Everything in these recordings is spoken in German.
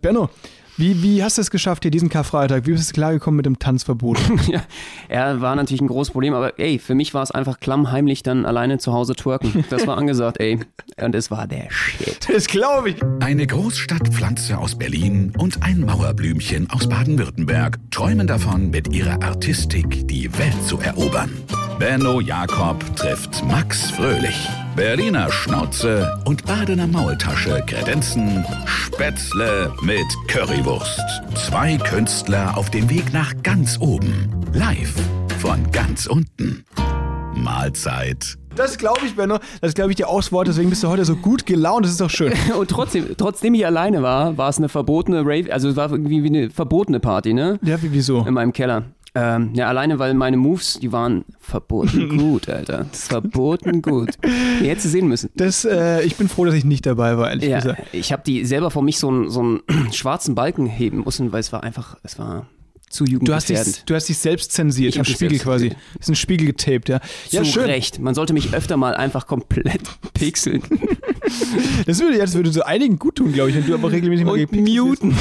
Benno, wie, wie hast du es geschafft hier diesen Karfreitag? Wie bist du klargekommen mit dem Tanzverbot? ja, er war natürlich ein großes Problem, aber ey, für mich war es einfach klammheimlich dann alleine zu Hause twerken. Das war angesagt, ey. Und es war der Shit. Das glaube ich. Eine Großstadtpflanze aus Berlin und ein Mauerblümchen aus Baden-Württemberg träumen davon, mit ihrer Artistik die Welt zu erobern. Benno Jakob trifft Max Fröhlich. Berliner Schnauze und Badener Maultasche kredenzen Spätzle mit Currywurst. Zwei Künstler auf dem Weg nach ganz oben. Live von ganz unten. Mahlzeit. Das glaube ich, Benno. Das glaube ich dir aufs Wort. Deswegen bist du heute so gut gelaunt. Das ist doch schön. Und trotzdem, trotzdem ich alleine war, war es eine verbotene Rave, also es war irgendwie wie eine verbotene Party, ne? Ja, wie, wieso? In meinem Keller. Ähm, ja, alleine, weil meine Moves, die waren verboten gut, Alter. Verboten gut. Die hättest du sehen müssen. Das, äh, ich bin froh, dass ich nicht dabei war, ehrlich Ja, gesagt. ich habe die selber vor mich so einen, so einen schwarzen Balken heben müssen, weil es war einfach, es war zu Du hast, dich, du hast dich selbst zensiert, Ich im Spiegel quasi. Ist ein Spiegel getaped, ja. Ja, Zu schön. Recht. Man sollte mich öfter mal einfach komplett pixeln Das würde, ja, das würde so einigen gut tun, glaube ich, wenn du aber regelmäßig mal und muten.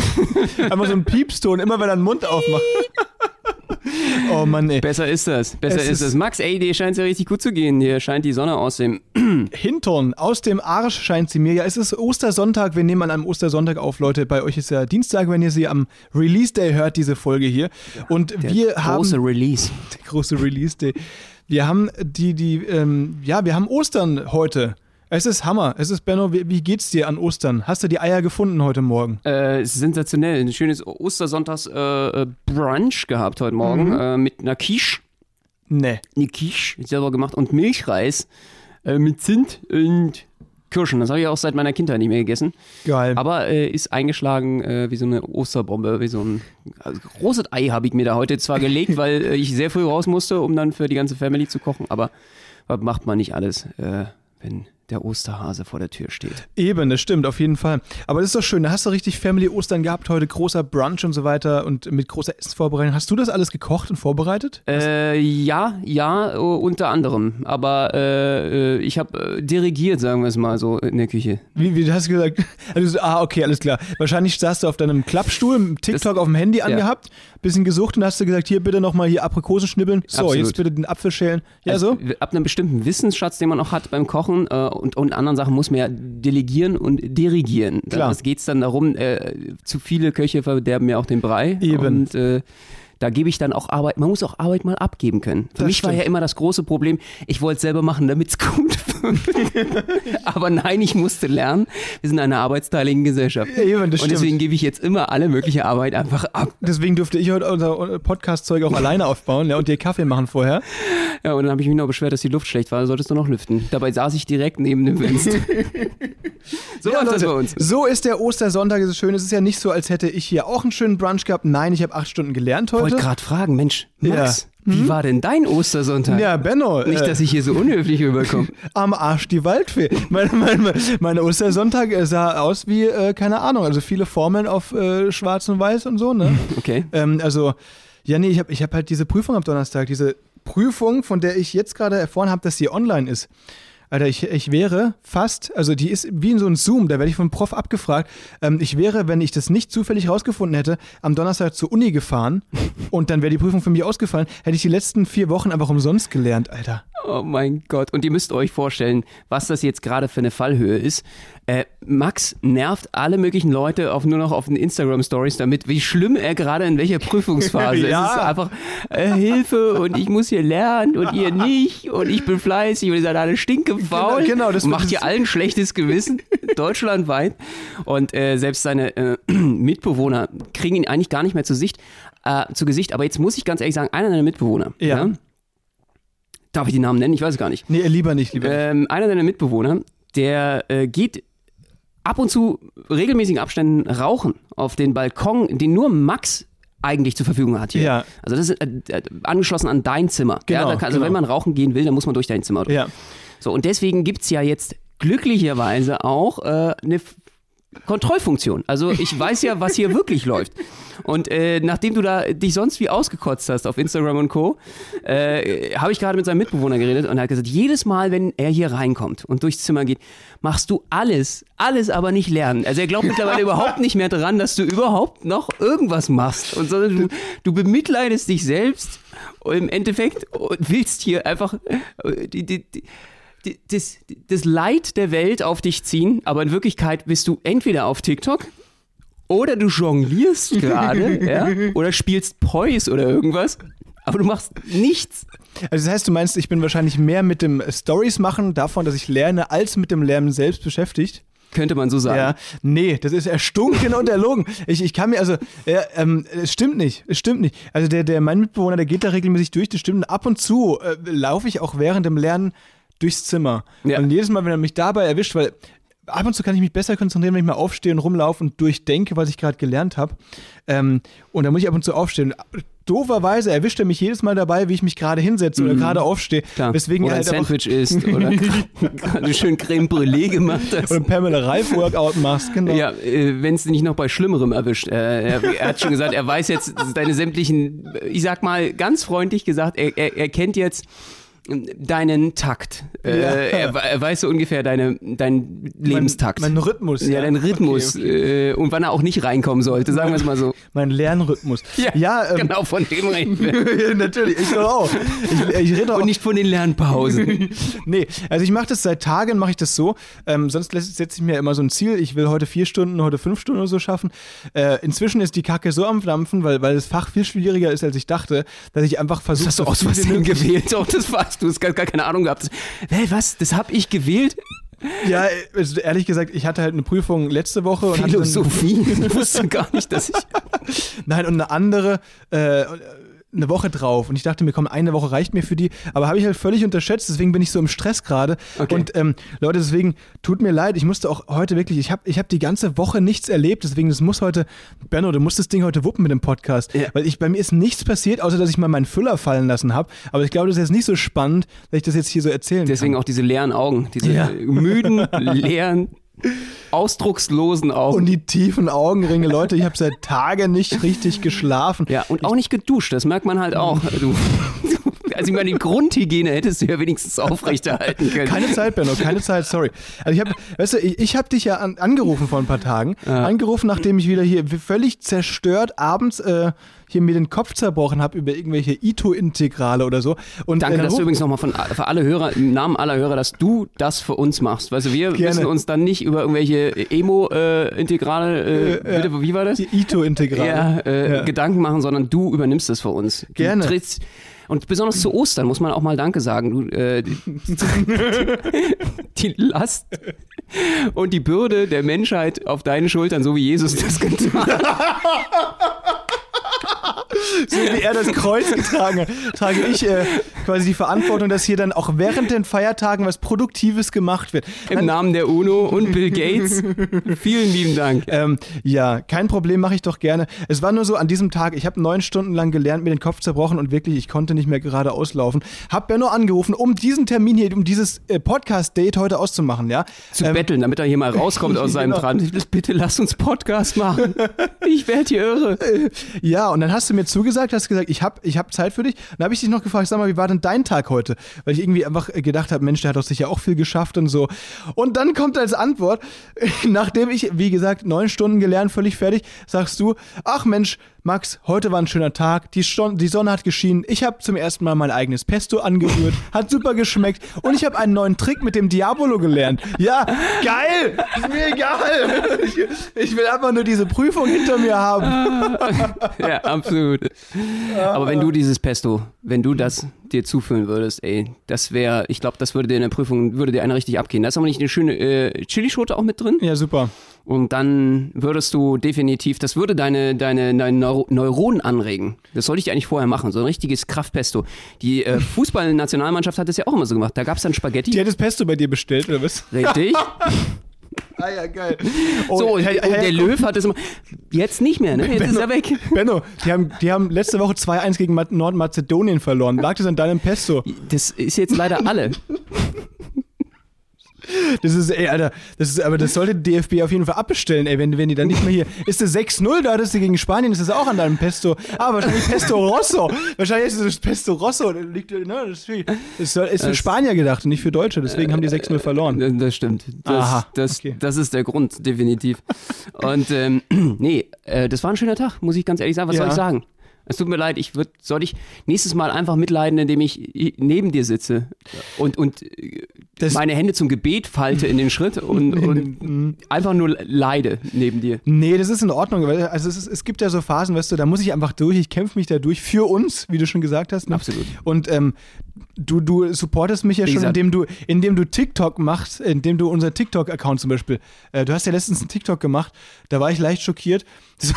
Einfach so ein Piepston, immer wenn er den Mund aufmacht. oh Mann, ey. Besser ist das. Besser Es ist ist- das. Max, ey, dir scheint es ja richtig gut zu gehen. Dir scheint die Sonne aus dem. Hintern, aus dem Arsch scheint sie mir. Ja, es ist Ostersonntag. Wir nehmen an einem Ostersonntag auf, Leute. Bei euch ist ja Dienstag, wenn ihr sie am Release Day hört, diese Folge hier. Und Der wir haben. große Release. Der große Release Day. Wir haben die, die, ähm, ja, wir haben Ostern heute. Es ist Hammer. Es ist, Benno, wie, wie geht's dir an Ostern? Hast du die Eier gefunden heute Morgen? Äh, sensationell. Ein schönes Ostersonntags äh, äh, gehabt heute Morgen Mhm. äh, mit einer Quiche. Nee. Eine Quiche selber gemacht und Milchreis äh, mit Zimt und Kirschen. Das habe ich auch seit meiner Kindheit nicht mehr gegessen. Geil. Aber äh, ist eingeschlagen äh, wie so eine Osterbombe, wie so ein also, großes Ei habe ich mir da heute zwar gelegt, weil äh, ich sehr früh raus musste, um dann für die ganze Family zu kochen. Aber was macht man nicht alles, äh, wenn der Osterhase vor der Tür steht? Eben, das stimmt, auf jeden Fall. Aber das ist doch schön. Da hast du richtig Family Ostern gehabt, heute großer Brunch und so weiter und mit großer Essensvorbereitung. Hast du das alles gekocht und vorbereitet? Äh, ja, ja, unter anderem. Aber äh, äh, ich habe äh, dirigiert, sagen wir es mal so, in der Küche. Wie, wie du hast gesagt? Also, so, ah, okay, alles klar. Wahrscheinlich saßt du auf deinem Klappstuhl, TikTok Das- auf dem Handy angehabt, bisschen gesucht und hast du gesagt, hier bitte nochmal hier Aprikosen schnibbeln. So, Absolut. jetzt bitte den Apfel schälen. Ja, Also, so? Ab einem bestimmten Wissensschatz, den man auch hat beim Kochen äh, und, und anderen Sachen, muss man ja delegieren und dirigieren. Klar. Es geht dann darum, äh, zu viele Köche verderben mir auch den Brei. Eben. Und äh, da gebe ich dann auch Arbeit, man muss auch Arbeit mal abgeben können. Für Das mich war stimmt. ja immer das große Problem, ich wollte es selber machen, damit es gut wird. Aber nein, ich musste lernen. Wir sind eine arbeitsteiligen Gesellschaft. Ja, eben, das und deswegen gebe ich jetzt immer alle mögliche Arbeit einfach ab. Deswegen durfte ich heute unser Podcast-Zeug auch alleine aufbauen ja, und dir Kaffee machen vorher. Ja, und dann habe ich mich noch beschwert, dass die Luft schlecht war. Da solltest du noch lüften. Dabei saß ich direkt neben dem Fenster. so Ja, Leute, bei uns. So ist der Ostersonntag, es ist schön. Es ist ja nicht so, als hätte ich hier auch einen schönen Brunch gehabt. Nein, ich habe acht Stunden gelernt Ich wollte heute. gerade fragen, Mensch, Max, Ja. wie war denn dein Ostersonntag? Ja, Benno. Nicht, äh, dass ich hier so unhöflich rüberkomme. am Arsch die Waldfee. Mein, mein, mein Ostersonntag äh, sah aus wie, äh, keine Ahnung, also viele Formeln auf äh, schwarz und weiß und so, ne? Okay. ähm, also, ja, nee, ich habe ich hab halt diese Prüfung am Donnerstag, diese Prüfung, von der ich jetzt gerade erfahren habe, dass sie online ist. Alter, ich, ich wäre fast, also die ist wie in so einem Zoom, da werde ich vom Prof abgefragt. Ähm, ich wäre, wenn ich das nicht zufällig rausgefunden hätte, am Donnerstag zur Uni gefahren und dann wäre die Prüfung für mich ausgefallen, hätte ich die letzten vier Wochen einfach umsonst gelernt, Alter. Oh mein Gott. Und ihr müsst euch vorstellen, was das jetzt gerade für eine Fallhöhe ist. Äh, Max nervt alle möglichen Leute auf, nur noch auf den Instagram-Stories damit, wie schlimm er gerade in welcher Prüfungsphase Ja. ist. Es ist einfach äh, Hilfe und ich muss hier lernen und ihr nicht und ich bin fleißig und ihr seid alle stinkefaul. Genau, genau, das und macht ihr allen schlechtes Gewissen, deutschlandweit. Und äh, selbst seine äh, Mitbewohner kriegen ihn eigentlich gar nicht mehr zu Sicht, äh, zu Gesicht. Aber jetzt muss ich ganz ehrlich sagen, einer deiner Mitbewohner, Ja. Darf ich die Namen nennen? Ich weiß es gar nicht. Nee, lieber nicht, lieber nicht. Ähm, einer deiner Mitbewohner, der äh, geht ab und zu regelmäßigen Abständen rauchen auf den Balkon, den nur Max eigentlich zur Verfügung hat hier. Ja. Also das ist äh, äh, angeschlossen an dein Zimmer. Genau, ja, kann, also genau. wenn man rauchen gehen will, dann muss man durch dein Zimmer. durch. Ja. So, und deswegen gibt es ja jetzt glücklicherweise auch äh, eine Kontrollfunktion. Also ich weiß ja, was hier wirklich läuft. Und äh, nachdem du da dich sonst wie ausgekotzt hast auf Instagram und Co., äh, habe ich gerade mit seinem Mitbewohner geredet und er hat gesagt, jedes Mal, wenn er hier reinkommt und durchs Zimmer geht, machst du alles, alles aber nicht lernen. Also er glaubt mittlerweile überhaupt nicht mehr dran, dass du überhaupt noch irgendwas machst. Und sondern du, du bemitleidest dich selbst im Endeffekt und willst hier einfach äh, die, die, die das, das Leid der Welt auf dich ziehen, aber in Wirklichkeit bist du entweder auf TikTok oder du jonglierst gerade ja, oder spielst Poise oder irgendwas, aber du machst nichts. Also das heißt, du meinst, ich bin wahrscheinlich mehr mit dem Stories machen davon, dass ich lerne, als mit dem Lernen selbst beschäftigt? Könnte man so sagen. Ja, nee, das ist erstunken und erlogen. Ich, ich kann mir, also, ja, ähm, es stimmt nicht, es stimmt nicht. Also der, der, mein Mitbewohner, der geht da regelmäßig durch, das stimmt. Ab und zu äh, laufe ich auch während dem Lernen durchs Zimmer. Ja. Und jedes Mal, wenn er mich dabei erwischt, weil ab und zu kann ich mich besser konzentrieren, wenn ich mal aufstehe und rumlaufe und durchdenke, was ich gerade gelernt habe. Ähm, und da muss ich ab und zu aufstehen. Dooferweise erwischt er mich jedes Mal dabei, wie ich mich gerade hinsetze oder mhm. gerade aufstehe. Klar. Weswegen oder halt ein Sandwich isst oder gerade schön Creme Brûlée gemacht hast. Oder Pamela Reif Workout machst, genau. Ja, äh, wenn es nicht noch bei Schlimmerem erwischt. Äh, er, er, hat schon gesagt, er weiß jetzt deine sämtlichen, ich sag mal ganz freundlich gesagt, er, er, er kennt jetzt deinen Takt. Ja. Äh, er, er, weiß so ungefähr deine, deinen Lebenstakt. Mein, mein Rhythmus. Ja, ja. dein Rhythmus. Okay, okay. Äh, und wann er auch nicht reinkommen sollte, sagen wir es mal so. Mein Lernrhythmus. Ja, ja ähm, genau, von dem reden wir. Natürlich, ich auch. Ich, ich rede auch. Und nicht von den Lernpausen. nee, also ich mache das seit Tagen, mache ich das so. Ähm, sonst setze ich mir immer so ein Ziel, ich will heute vier Stunden, heute fünf Stunden oder so schaffen. Äh, inzwischen ist die Kacke so am Dampfen, weil, weil das Fach viel schwieriger ist, als ich dachte, dass ich einfach versuche... Hast du aus Versehen gewählt? Auch das war's du hast gar, gar keine Ahnung gehabt. Hä, was? Das habe ich gewählt? Ja, also ehrlich gesagt, ich hatte halt eine Prüfung letzte Woche. Philosophie? ich wusste gar nicht, dass ich. Nein, und eine andere. Äh, eine Woche drauf und ich dachte mir, komm, eine Woche reicht mir für die, aber habe ich halt völlig unterschätzt, deswegen bin ich so im Stress gerade. Okay. Und ähm, Leute, deswegen tut mir leid, ich musste auch heute wirklich, ich habe ich hab die ganze Woche nichts erlebt, deswegen das muss heute, Benno, du musst das Ding heute wuppen mit dem Podcast, ja. weil ich bei mir ist nichts passiert, außer dass ich mal meinen Füller fallen lassen habe, aber ich glaube, das ist jetzt nicht so spannend, dass ich das jetzt hier so erzählen Deswegen kann. auch diese leeren Augen, diese ja. müden, leeren ausdruckslosen Augen. Und die tiefen Augenringe. Leute, ich habe seit Tagen nicht richtig geschlafen. Ja, und auch nicht geduscht, das merkt man halt auch. Du, also ich meine, die Grundhygiene hättest du ja wenigstens aufrechterhalten können. Keine Zeit, Benno, keine Zeit, sorry. Also ich habe, weißt du, ich, ich habe dich ja an, angerufen vor ein paar Tagen. Ja. Angerufen, nachdem ich wieder hier völlig zerstört abends äh, hier mir den Kopf zerbrochen habe über irgendwelche Ito-Integrale oder so. Und Danke, dass du übrigens nochmal von für alle Hörer, im Namen aller Hörer, dass du das für uns machst. Weißt du, wir Gerne. müssen uns dann nicht über irgendwelche Emo-Integrale, äh, äh, bitte, wie war das? Die Ito-Integrale. Ja, äh, ja, Gedanken machen, sondern du übernimmst es für uns. Gerne. Du trittst, und besonders zu Ostern muss man auch mal Danke sagen. Du, äh, die, die Last und die Bürde der Menschheit auf deinen Schultern, so wie Jesus das getan hat. so wie er das Kreuz getragen hat, trage ich äh, quasi die Verantwortung, dass hier dann auch während den Feiertagen was Produktives gemacht wird. Im Namen der UNO und Bill Gates. Vielen lieben Dank. Ähm, ja, kein Problem, mache ich doch gerne. Es war nur so an diesem Tag, ich habe neun Stunden lang gelernt, mir den Kopf zerbrochen und wirklich, ich konnte nicht mehr gerade auslaufen. Hab Benno angerufen, um diesen Termin hier, um dieses äh, Podcast-Date heute auszumachen, ja. Zu ähm, betteln, damit er hier mal rauskommt aus seinem genau. Brand. Bitte lass uns Podcast machen. Ich werde hier irre. Ja, und dann hast du mir zugesagt, hast gesagt, ich habe ich hab Zeit für dich. Dann habe ich dich noch gefragt, sag mal, wie war denn dein Tag heute? Weil ich irgendwie einfach gedacht habe, Mensch, der hat doch sicher auch viel geschafft und so. Und dann kommt als Antwort, nachdem ich, wie gesagt, neun Stunden gelernt, völlig fertig, sagst du, ach Mensch, Max, heute war ein schöner Tag, die, die Sonne hat geschienen, ich habe zum ersten Mal mein eigenes Pesto angerührt, hat super geschmeckt und ich habe einen neuen Trick mit dem Diabolo gelernt. Ja, geil, ist mir egal. Ich, ich will einfach nur diese Prüfung hinter mir haben. ja, absolut. Aber wenn du dieses Pesto, wenn du das dir zuführen würdest, ey, das wäre, ich glaube, das würde dir in der Prüfung, würde dir eine richtig abgehen. Da ist aber nicht eine schöne äh, Chilischote auch mit drin. Ja, super. Und dann würdest du definitiv, das würde deine, deine, deine Neuronen anregen. Das sollte ich eigentlich vorher machen, so ein richtiges Kraftpesto. Die äh, Fußballnationalmannschaft hat das ja auch immer so gemacht. Da gab es dann Spaghetti. Die hat das Pesto bei dir bestellt, oder was? Richtig. Ah ja, geil. Oh, so, und, und der Löw hat es immer. Jetzt nicht mehr, ne? Jetzt Benno, ist er weg. Benno, die haben, die haben letzte Woche 2-1 gegen Nordmazedonien verloren. Lag das an deinem Pesto? Das ist jetzt leider alle. Das ist, ey, Alter, das ist, aber das sollte die DFB auf jeden Fall abbestellen, ey, wenn, wenn die dann nicht mehr hier. Ist das 6-0, da hattest du gegen Spanien, ist das auch an deinem Pesto. Ah, wahrscheinlich Pesto Rosso. Wahrscheinlich ist das Pesto Rosso. Das, liegt, ne, das ist, für, das soll, ist für Spanier gedacht und nicht für Deutsche, deswegen haben die 6-0 verloren. Das stimmt. Das, Aha, das, okay. das ist der Grund, definitiv. Und ähm, nee, äh, das war ein schöner Tag, muss ich ganz ehrlich sagen. Was soll Ja. ich sagen? Es tut mir leid, ich würd, soll ich nächstes Mal einfach mitleiden, indem ich neben dir sitze und, und äh, Das- meine Hände zum Gebet falte in den Schritt und, und mhm. einfach nur leide neben dir. Nee, das ist in Ordnung, weil also es, ist, es gibt ja so Phasen, weißt du, da muss ich einfach durch, ich kämpfe mich da durch für uns, wie du schon gesagt hast. Ne? Absolut. Und ähm, du, du supportest mich ja schon, indem du, indem du TikTok machst, indem du unser TikTok-Account zum Beispiel, äh, du hast ja letztens einen TikTok gemacht, da war ich leicht schockiert. Das,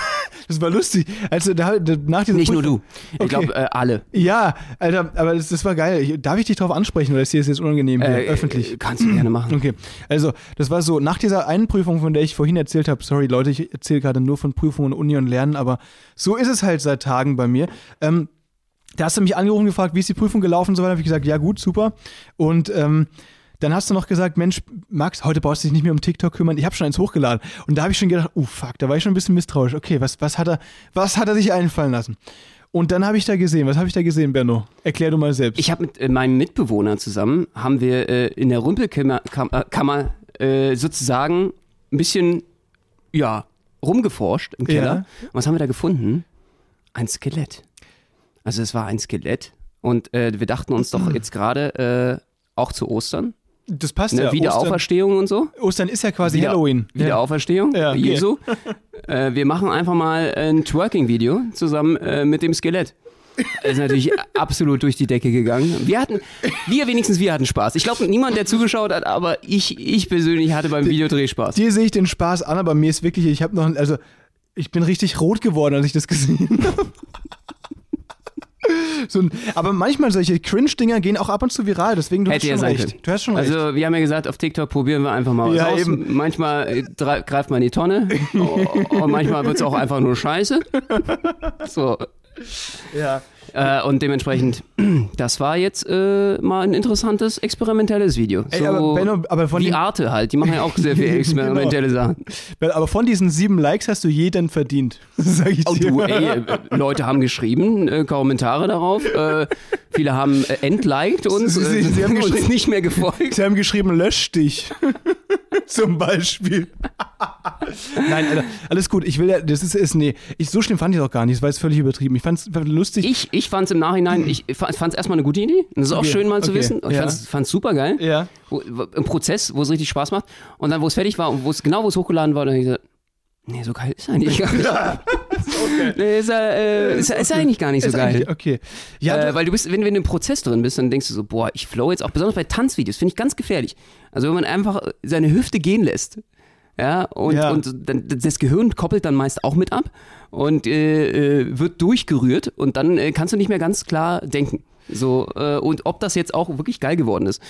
das war lustig. Also da, da, nach dieser Nicht nur Prüfung- du. Ich Okay. glaube, äh, alle. Ja, Alter, aber das, das war geil. Ich, darf ich dich darauf ansprechen oder ist dir das jetzt unangenehm hier, Äh, öffentlich? äh, Kannst du gerne machen. Okay, also das war so, nach dieser einen Prüfung, von der ich vorhin erzählt habe, sorry Leute, ich erzähle gerade nur von Prüfungen, Uni und Lernen, aber so ist es halt seit Tagen bei mir. Ähm, da hast du mich angerufen und gefragt, wie ist die Prüfung gelaufen und so weiter. habe ich gesagt, ja gut, super. Und ähm, dann hast du noch gesagt, Mensch, Max, heute brauchst du dich nicht mehr um TikTok kümmern. Ich habe schon eins hochgeladen. Und da habe ich schon gedacht, oh fuck, da war ich schon ein bisschen misstrauisch. Okay, was, was, hat, er, was hat er sich einfallen lassen? Und dann habe ich da gesehen, was habe ich da gesehen, Benno? Erklär du mal selbst. Ich habe mit äh, meinem Mitbewohner zusammen, haben wir äh, in der Rümpelkammer Kam, äh, Kammer, äh, sozusagen ein bisschen, ja, rumgeforscht im Keller. Ja. Und was haben wir da gefunden? Ein Skelett. Also es war ein Skelett. Und äh, wir dachten uns doch jetzt gerade, äh, auch zu Ostern, das passt ne, ja. Wiederauferstehung und so. Ostern, ist ja quasi Wieder- Halloween. Wiederauferstehung, Ja, okay. Jesu. äh, wir machen einfach mal ein Twerking-Video zusammen äh, mit dem Skelett. Das ist natürlich absolut durch die Decke gegangen. Wir hatten, wir wenigstens, wir hatten Spaß. Ich glaube, niemand, der zugeschaut hat, aber ich, ich persönlich hatte beim Videodreh Spaß. Dir sehe ich den Spaß an, aber mir ist wirklich, ich habe noch, also ich bin richtig rot geworden, als ich das gesehen habe. So ein, aber manchmal solche Cringe-Dinger gehen auch ab und zu viral, deswegen du Hätte ja hast schon recht. können. Du hast schon recht. Also, wir haben ja gesagt, auf TikTok probieren wir einfach mal was Ja, aus. eben. Manchmal äh, greift man in die Tonne und manchmal wird es auch einfach nur scheiße. So, Ja. Äh, und dementsprechend, das war jetzt äh, mal ein interessantes experimentelles Video. Ey, so aber Benno, aber von den- Arte halt, die machen ja auch sehr viel experimentelle Sachen. Aber von diesen sieben Likes hast du jeden verdient. Sag ich Oh dir. du, ey, äh, Leute haben geschrieben, äh, Kommentare darauf. Äh, viele haben äh, entliked uns, Sie- äh, sie haben uns nicht mehr gefolgt. Sie haben geschrieben, lösch dich. Zum Beispiel. Nein, Alter, alles gut. Ich will ja, das ist, ist nee, ich, so schlimm fand ich es auch gar nicht. Das war jetzt völlig übertrieben. Ich fand es lustig. Ich, ich fand es im Nachhinein, ich fand es erstmal eine gute Idee. Das ist auch Okay, schön mal zu okay, wissen. Ich ja. fand es super geil. ja. Wo, Im Prozess, wo es richtig Spaß macht. Und dann, wo es fertig war und wo es genau, wo es hochgeladen war, dann hab ich gesagt, nee, so geil ist er eigentlich gar nicht. nee, ist, er, äh, ist, ist eigentlich gar nicht so geil. Okay. Ja, äh, weil du bist, wenn, wenn du im Prozess drin bist, dann denkst du so, boah, ich flow jetzt auch, besonders bei Tanzvideos, finde ich ganz gefährlich. Also wenn man einfach seine Hüfte gehen lässt, ja, und, Ja. und das Gehirn koppelt dann meist auch mit ab und äh, äh, wird durchgerührt und dann äh, kannst du nicht mehr ganz klar denken. So, äh, und ob das jetzt auch wirklich geil geworden ist.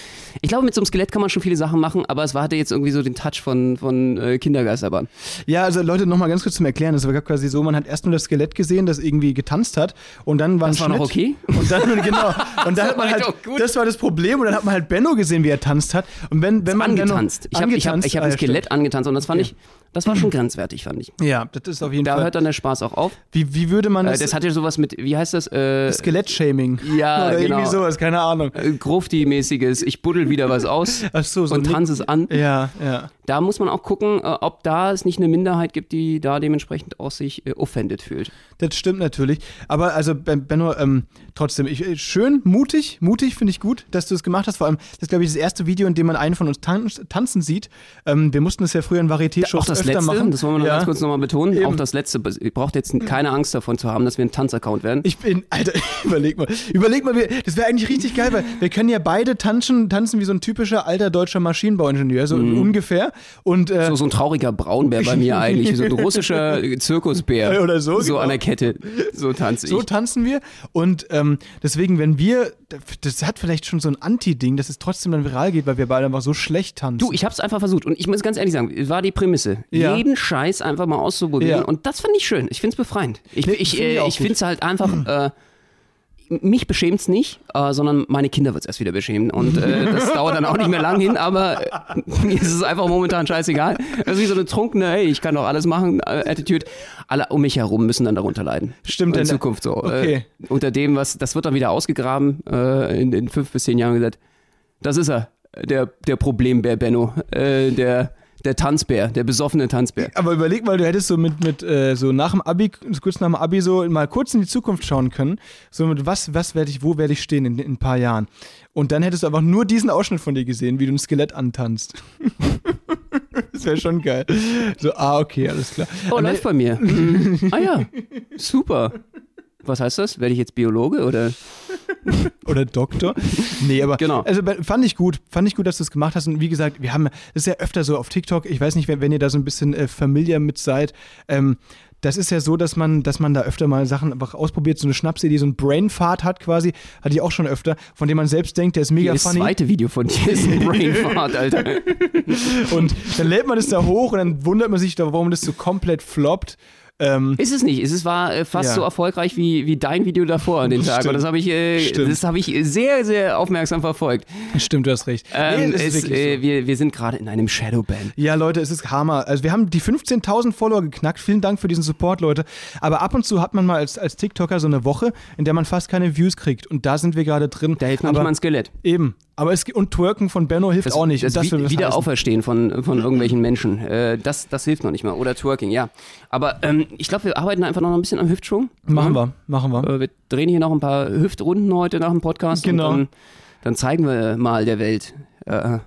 Ich glaube, mit so einem Skelett kann man schon viele Sachen machen, aber es war, hatte jetzt irgendwie so den Touch von, von äh, Kindergeisterbahn. ja, also Leute, nochmal ganz kurz zum Erklären. Das war quasi so, man hat erst nur das Skelett gesehen, das irgendwie getanzt hat und dann war Das war noch Schnitt. okay? Und dann, genau. Und dann hat man halt, das war das Problem und dann hat man halt Benno gesehen, wie er tanzt hat. Und wenn, wenn man angetanzt. Benno, Ich habe ich hab, ich hab ah, ein Skelett angetanzt und das fand Okay. ich, das war schon grenzwertig, fand ich. stimmt. Ja, das ist auf jeden Da Fall. hört dann der Spaß auch auf. Wie, wie würde man Äh, das, das hat ja sowas mit, wie heißt das? Äh, Skelett-Shaming? Ja, Oder genau. irgendwie sowas, keine Ahnung. äh, Grufti-mäßiges, ich buddel wieder was aus so, so und tanze es an. Ja, ja. Da muss man auch gucken, äh, ob da es nicht eine Minderheit gibt, die da dementsprechend auch sich äh, offended fühlt. Das stimmt natürlich. Aber also, Ben- Benno, ähm, trotzdem, ich, schön, mutig, mutig finde ich gut, dass du es gemacht hast. Vor allem, das ist, glaube ich, das erste Video, in dem man einen von uns tan tanzen sieht. Ähm, wir mussten das ja früher in Varieté-Shows öfter letzte, machen. das wollen wir noch ja. ganz kurz nochmal betonen, Eben. auch das letzte, ihr braucht jetzt keine Angst davon zu haben, dass wir ein Tanzaccount werden. Ich bin, Alter, überleg mal. Überleg mal, wir, das wäre eigentlich richtig geil, weil wir können ja beide tanzen, tanzen wie so ein typischer alter deutscher Maschinenbauingenieur, so ungefähr. Und äh, Mhm. so, so ein trauriger Braunbär bei mir eigentlich, so ein russischer Zirkusbär. Oder so, So genau. an der Kette. So tanze ich. so tanzen wir. Und ähm, deswegen, wenn wir, das hat vielleicht schon so ein Anti-Ding, dass es trotzdem dann viral geht, weil wir beide einfach so schlecht tanzen. Du, ich hab's einfach versucht und ich muss ganz ehrlich sagen, war die Prämisse, Ja. jeden Scheiß einfach mal auszuprobieren Ja. und das fand ich schön. Ich find's befreiend. Ich, Nee, ich, ich äh, ich find's halt einfach, äh, mich beschämt's nicht, äh, sondern meine Kinder wird's erst wieder beschämen. Und äh, das dauert dann auch nicht mehr lang hin, aber äh, mir ist es einfach momentan scheißegal. Das ist wie so eine trunkene, hey, ich kann doch alles machen, äh, Attitude. Alle um mich herum müssen dann darunter leiden. Stimmt, In Zukunft so. Okay. Äh, unter dem, was, das wird dann wieder ausgegraben äh, in, in fünf bis zehn Jahren gesagt. Das ist er, der, der Problembär Benno, äh, der, der Tanzbär, der besoffene Tanzbär. Aber überleg mal, du hättest so mit, mit äh, so nach dem Abi, kurz nach dem Abi so mal kurz in die Zukunft schauen können. So mit was, was werde ich, wo werde ich stehen in, in ein paar Jahren? Und dann hättest du einfach nur diesen Ausschnitt von dir gesehen, wie du ein Skelett antanzt. das wäre schon geil. So, ah, okay, alles klar. Oh, läuft bei mir. Mhm. Ah ja, super. Was heißt das? Werde ich jetzt Biologe oder? Oder Doktor. Nee, aber Genau. also fand ich gut. Fand ich gut, dass du es gemacht hast. Und wie gesagt, wir haben, das ist ja öfter so auf TikTok, ich weiß nicht, wenn, wenn ihr da so ein bisschen äh, familiar mit seid, ähm, das ist ja so, dass man, dass man da öfter mal Sachen einfach ausprobiert, so eine Schnapsidee, so ein Brainfart hat quasi, hatte ich auch schon öfter, von dem man selbst denkt, der ist mega Hier das funny. zweite Video von dir ist ein Brainfart, Alter. Und dann lädt man das da hoch und dann wundert man sich, da, warum das so komplett floppt. Ähm, Ist es nicht. Es war äh, fast Ja. so erfolgreich wie, wie dein Video davor an den Tag. Stimmt. Und das habe ich, äh, das habe ich sehr, sehr aufmerksam verfolgt. stimmt, du hast recht. Ähm, Nee, es, so. äh, wir, wir sind gerade in einem Shadowban. Ja, Leute, es ist Hammer. Also wir haben die 15.000 Follower geknackt. Vielen Dank für diesen Support, Leute. Aber ab und zu hat man mal als, als TikToker so eine Woche, in der man fast keine Views kriegt. Und da sind wir gerade drin. Da hilft Aber mal ein Skelett. Eben. Aber es und Twerken von Benno hilft Das, auch nicht. das, das will Wi- was Wiederauferstehen von, von irgendwelchen Menschen. Äh, das, das hilft noch nicht mal. Oder Twerking, ja. Aber ähm, ich glaube, wir arbeiten einfach noch ein bisschen am Hüftschwung. heißen. Machen Mhm. wir, machen wir. Äh, wir drehen hier noch ein paar Hüftrunden heute nach dem Podcast. Genau. Und dann, dann zeigen wir mal der Welt. Äh,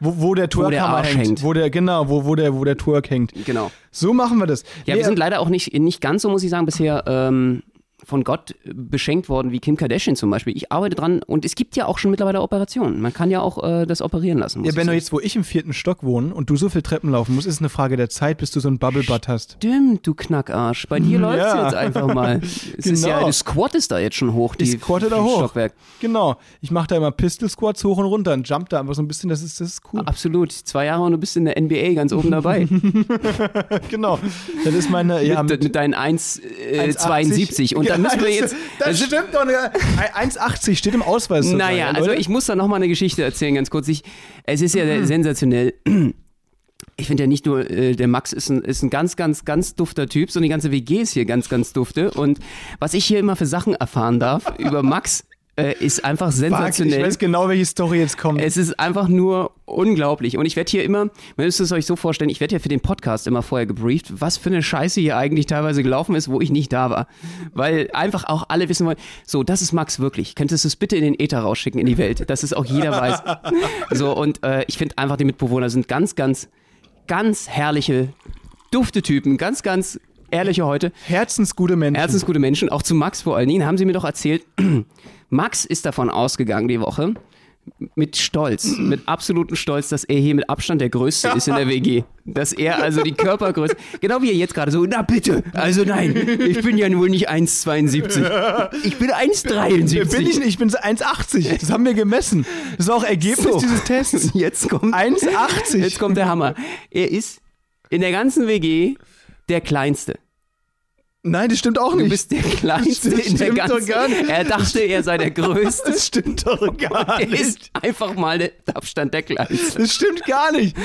Wo, wo der Twerkhammer Arsch hängt. hängt. Wo der, genau, wo, wo, der, wo der Twerk hängt. genau. So machen wir das. Ja, Nee, wir sind leider auch nicht, nicht ganz so, muss ich sagen, bisher ähm, von Gott beschenkt worden wie Kim Kardashian zum Beispiel. Ich arbeite dran und es gibt ja auch schon mittlerweile Operationen. Man kann ja auch äh, das operieren lassen. ja, Benno, sagen. jetzt wo ich im vierten Stock wohne und du so viel Treppen laufen musst, ist es eine Frage der Zeit, bis du so ein Bubble-Butt hast. Stimmt, du Knackarsch. Bei dir läuft's Ja. jetzt einfach mal. Es ist ja, Genau. du squattest da jetzt schon hoch. Die Ich squatte da hoch. Stockwerk. Genau. Ich mache da immer Pistol-Squats hoch und runter und jump da einfach so ein bisschen. Das ist, das ist cool. Absolut. Zwei Jahre und du bist in der NBA ganz oben dabei. Genau. Das ist meine, ja, mit, mit, mit deinen 1,72. und dann müssen wir jetzt. Das, also- stimmt doch. ne? 1,80 steht im Ausweis. sogar, Naja, ja, also ich muss da noch mal eine Geschichte erzählen, ganz kurz. Ich, es ist ja Mhm. sensationell. Ich finde ja nicht nur, äh, der Max ist ein, ist ein ganz, ganz, ganz dufter Typ, sondern die ganze WG ist hier ganz, ganz dufte. Und was ich hier immer für Sachen erfahren darf über Max, äh, ist einfach Fuck, ich sensationell. weiß genau, welche Story jetzt kommt. Es ist einfach nur unglaublich. Und ich werde hier immer, man müsst es euch so vorstellen, ich werde ja für den Podcast immer vorher gebrieft, was für eine Scheiße hier eigentlich teilweise gelaufen ist, wo ich nicht da war. Weil einfach auch alle wissen wollen, so, das ist Max wirklich. Könntest du es bitte in den Äther rausschicken, in die Welt, dass es auch jeder weiß. So, und äh, ich finde einfach, die Mitbewohner sind ganz, ganz, ganz herrliche, dufte Typen, ganz, ganz ehrliche heute. Herzensgute Menschen. Herzensgute Menschen, auch zu Max vor allen Dingen, haben sie mir doch erzählt, Max ist davon ausgegangen die Woche, mit Stolz, mit absolutem Stolz, dass er hier mit Abstand der Größte ist in der WG. Dass er also die Körpergröße, genau wie er jetzt gerade so, na bitte, also nein, ich bin ja wohl nicht 1,72. Ich bin 1,73. bin ich nicht, ich bin so 1,80. Das haben wir gemessen. Das ist auch Ergebnis So. dieses Tests. Jetzt kommt, 1,80. jetzt kommt der Hammer. Er ist in der ganzen WG der Kleinste. Nein, das stimmt auch Du nicht. bist der Kleinste Das in der stimmt doch ganzen. gar nicht. Er dachte, er sei der Größte. das stimmt doch gar Er nicht. ist einfach mal der Abstand der Kleinste. Das stimmt gar nicht.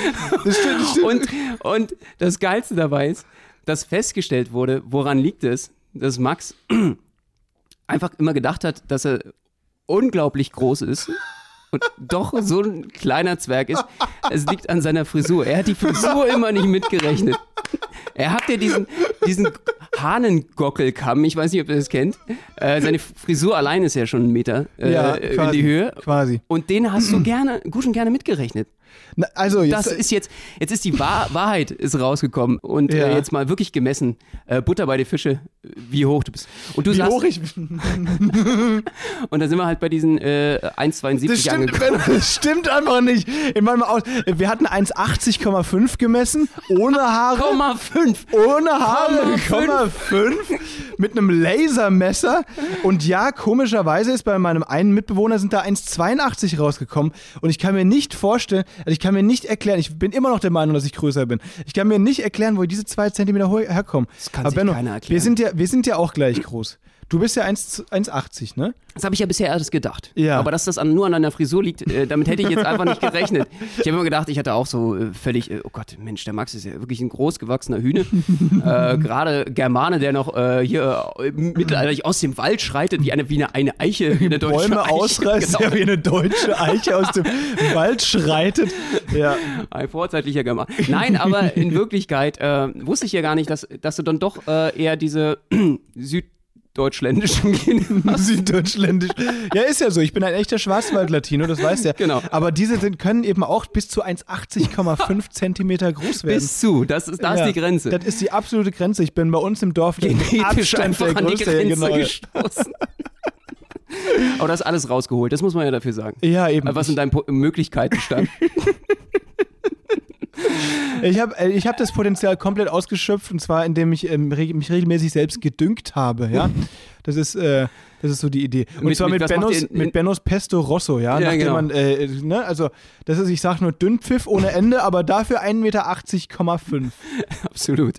Das stimmt, das stimmt. Und, und das Geilste dabei ist, dass festgestellt wurde, woran liegt es, dass Max einfach immer gedacht hat, dass er unglaublich groß ist und doch so ein kleiner Zwerg ist. Es liegt an seiner Frisur. Er hat die Frisur immer nicht mitgerechnet. Er hat ja diesen, diesen Hahnengockelkamm, ich weiß nicht, ob ihr das kennt. Äh, seine Frisur allein ist ja schon einen Meter äh, Ja, in quasi, die Höhe. quasi. Und den hast du gerne, gut und gerne mitgerechnet. Na, also jetzt, Das ist jetzt, jetzt ist die Wahr Wahrheit ist rausgekommen und Ja. äh, jetzt mal wirklich gemessen. Äh, Butter bei die Fische, wie hoch du bist. Und du wie sagst, hoch ich und da sind wir halt bei diesen äh, 1,72 Das stimmt, angekommen. Das stimmt einfach nicht. In meinem Aus wir hatten 1,80,5 gemessen, ohne Haare. Komma 5. Ohne Haare, Komma Komma 5 mit einem Lasermesser. Und ja, komischerweise ist bei meinem einen Mitbewohner sind da 1,82 rausgekommen. Und ich kann mir nicht vorstellen, also ich kann mir nicht erklären, ich bin immer noch der Meinung, dass ich größer bin. Ich kann mir nicht erklären, wo diese zwei Zentimeter herkommen. Das kann Aber sich Benno, keiner erklären. Wir sind, ja, wir sind ja auch gleich groß. Du bist ja 1 1,80, ne? Das habe ich ja bisher erst gedacht. Ja. Aber dass das an, nur an deiner Frisur liegt, äh, damit hätte ich jetzt einfach nicht gerechnet. Ich habe immer gedacht, ich hatte auch so äh, völlig, äh, oh Gott, Mensch, der Max ist ja wirklich ein großgewachsener Hühne. äh, Gerade Germane, der noch äh, hier äh, mittelalterlich aus dem Wald schreitet, wie eine, wie eine, eine Eiche, wie eine deutsche Bäume Eiche. ausreißt, Genau. ja wie eine deutsche Eiche aus dem Wald schreitet. Ja. Ein vorzeitlicher German. Nein, aber in Wirklichkeit wusste ich ja gar nicht, dass, dass du dann doch eher diese süddeutschländischen Gene hast. Süddeutschländisch. Ja, ist ja so. Ich bin ein echter Schwarzwald-Latino, das weißt du ja. Genau. Aber diese sind, können eben auch bis zu 1,80,5 Zentimeter groß werden. Bis zu, das ist, da ist Ja, die Grenze. Das ist die absolute Grenze. Ich bin bei uns im Dorf Genetisch einfach der an die Grenze genau. gestoßen. Aber das ist alles rausgeholt, das muss man ja dafür sagen. Ja, eben. Was in deinen Möglichkeiten stand. Ich habe ich hab das Potenzial komplett ausgeschöpft und zwar indem ich ähm, mich regelmäßig selbst gedüngt habe, ja. Das ist, äh, das ist so die Idee. Und Mit- zwar mit- mit, Bennos, ihr in- mit Bennos Pesto Rosso, ja. Ja, genau. man, äh, ne, also, das ist, ich sag nur Dünnpfiff ohne Ende, aber dafür 1,80 Meter. Absolut.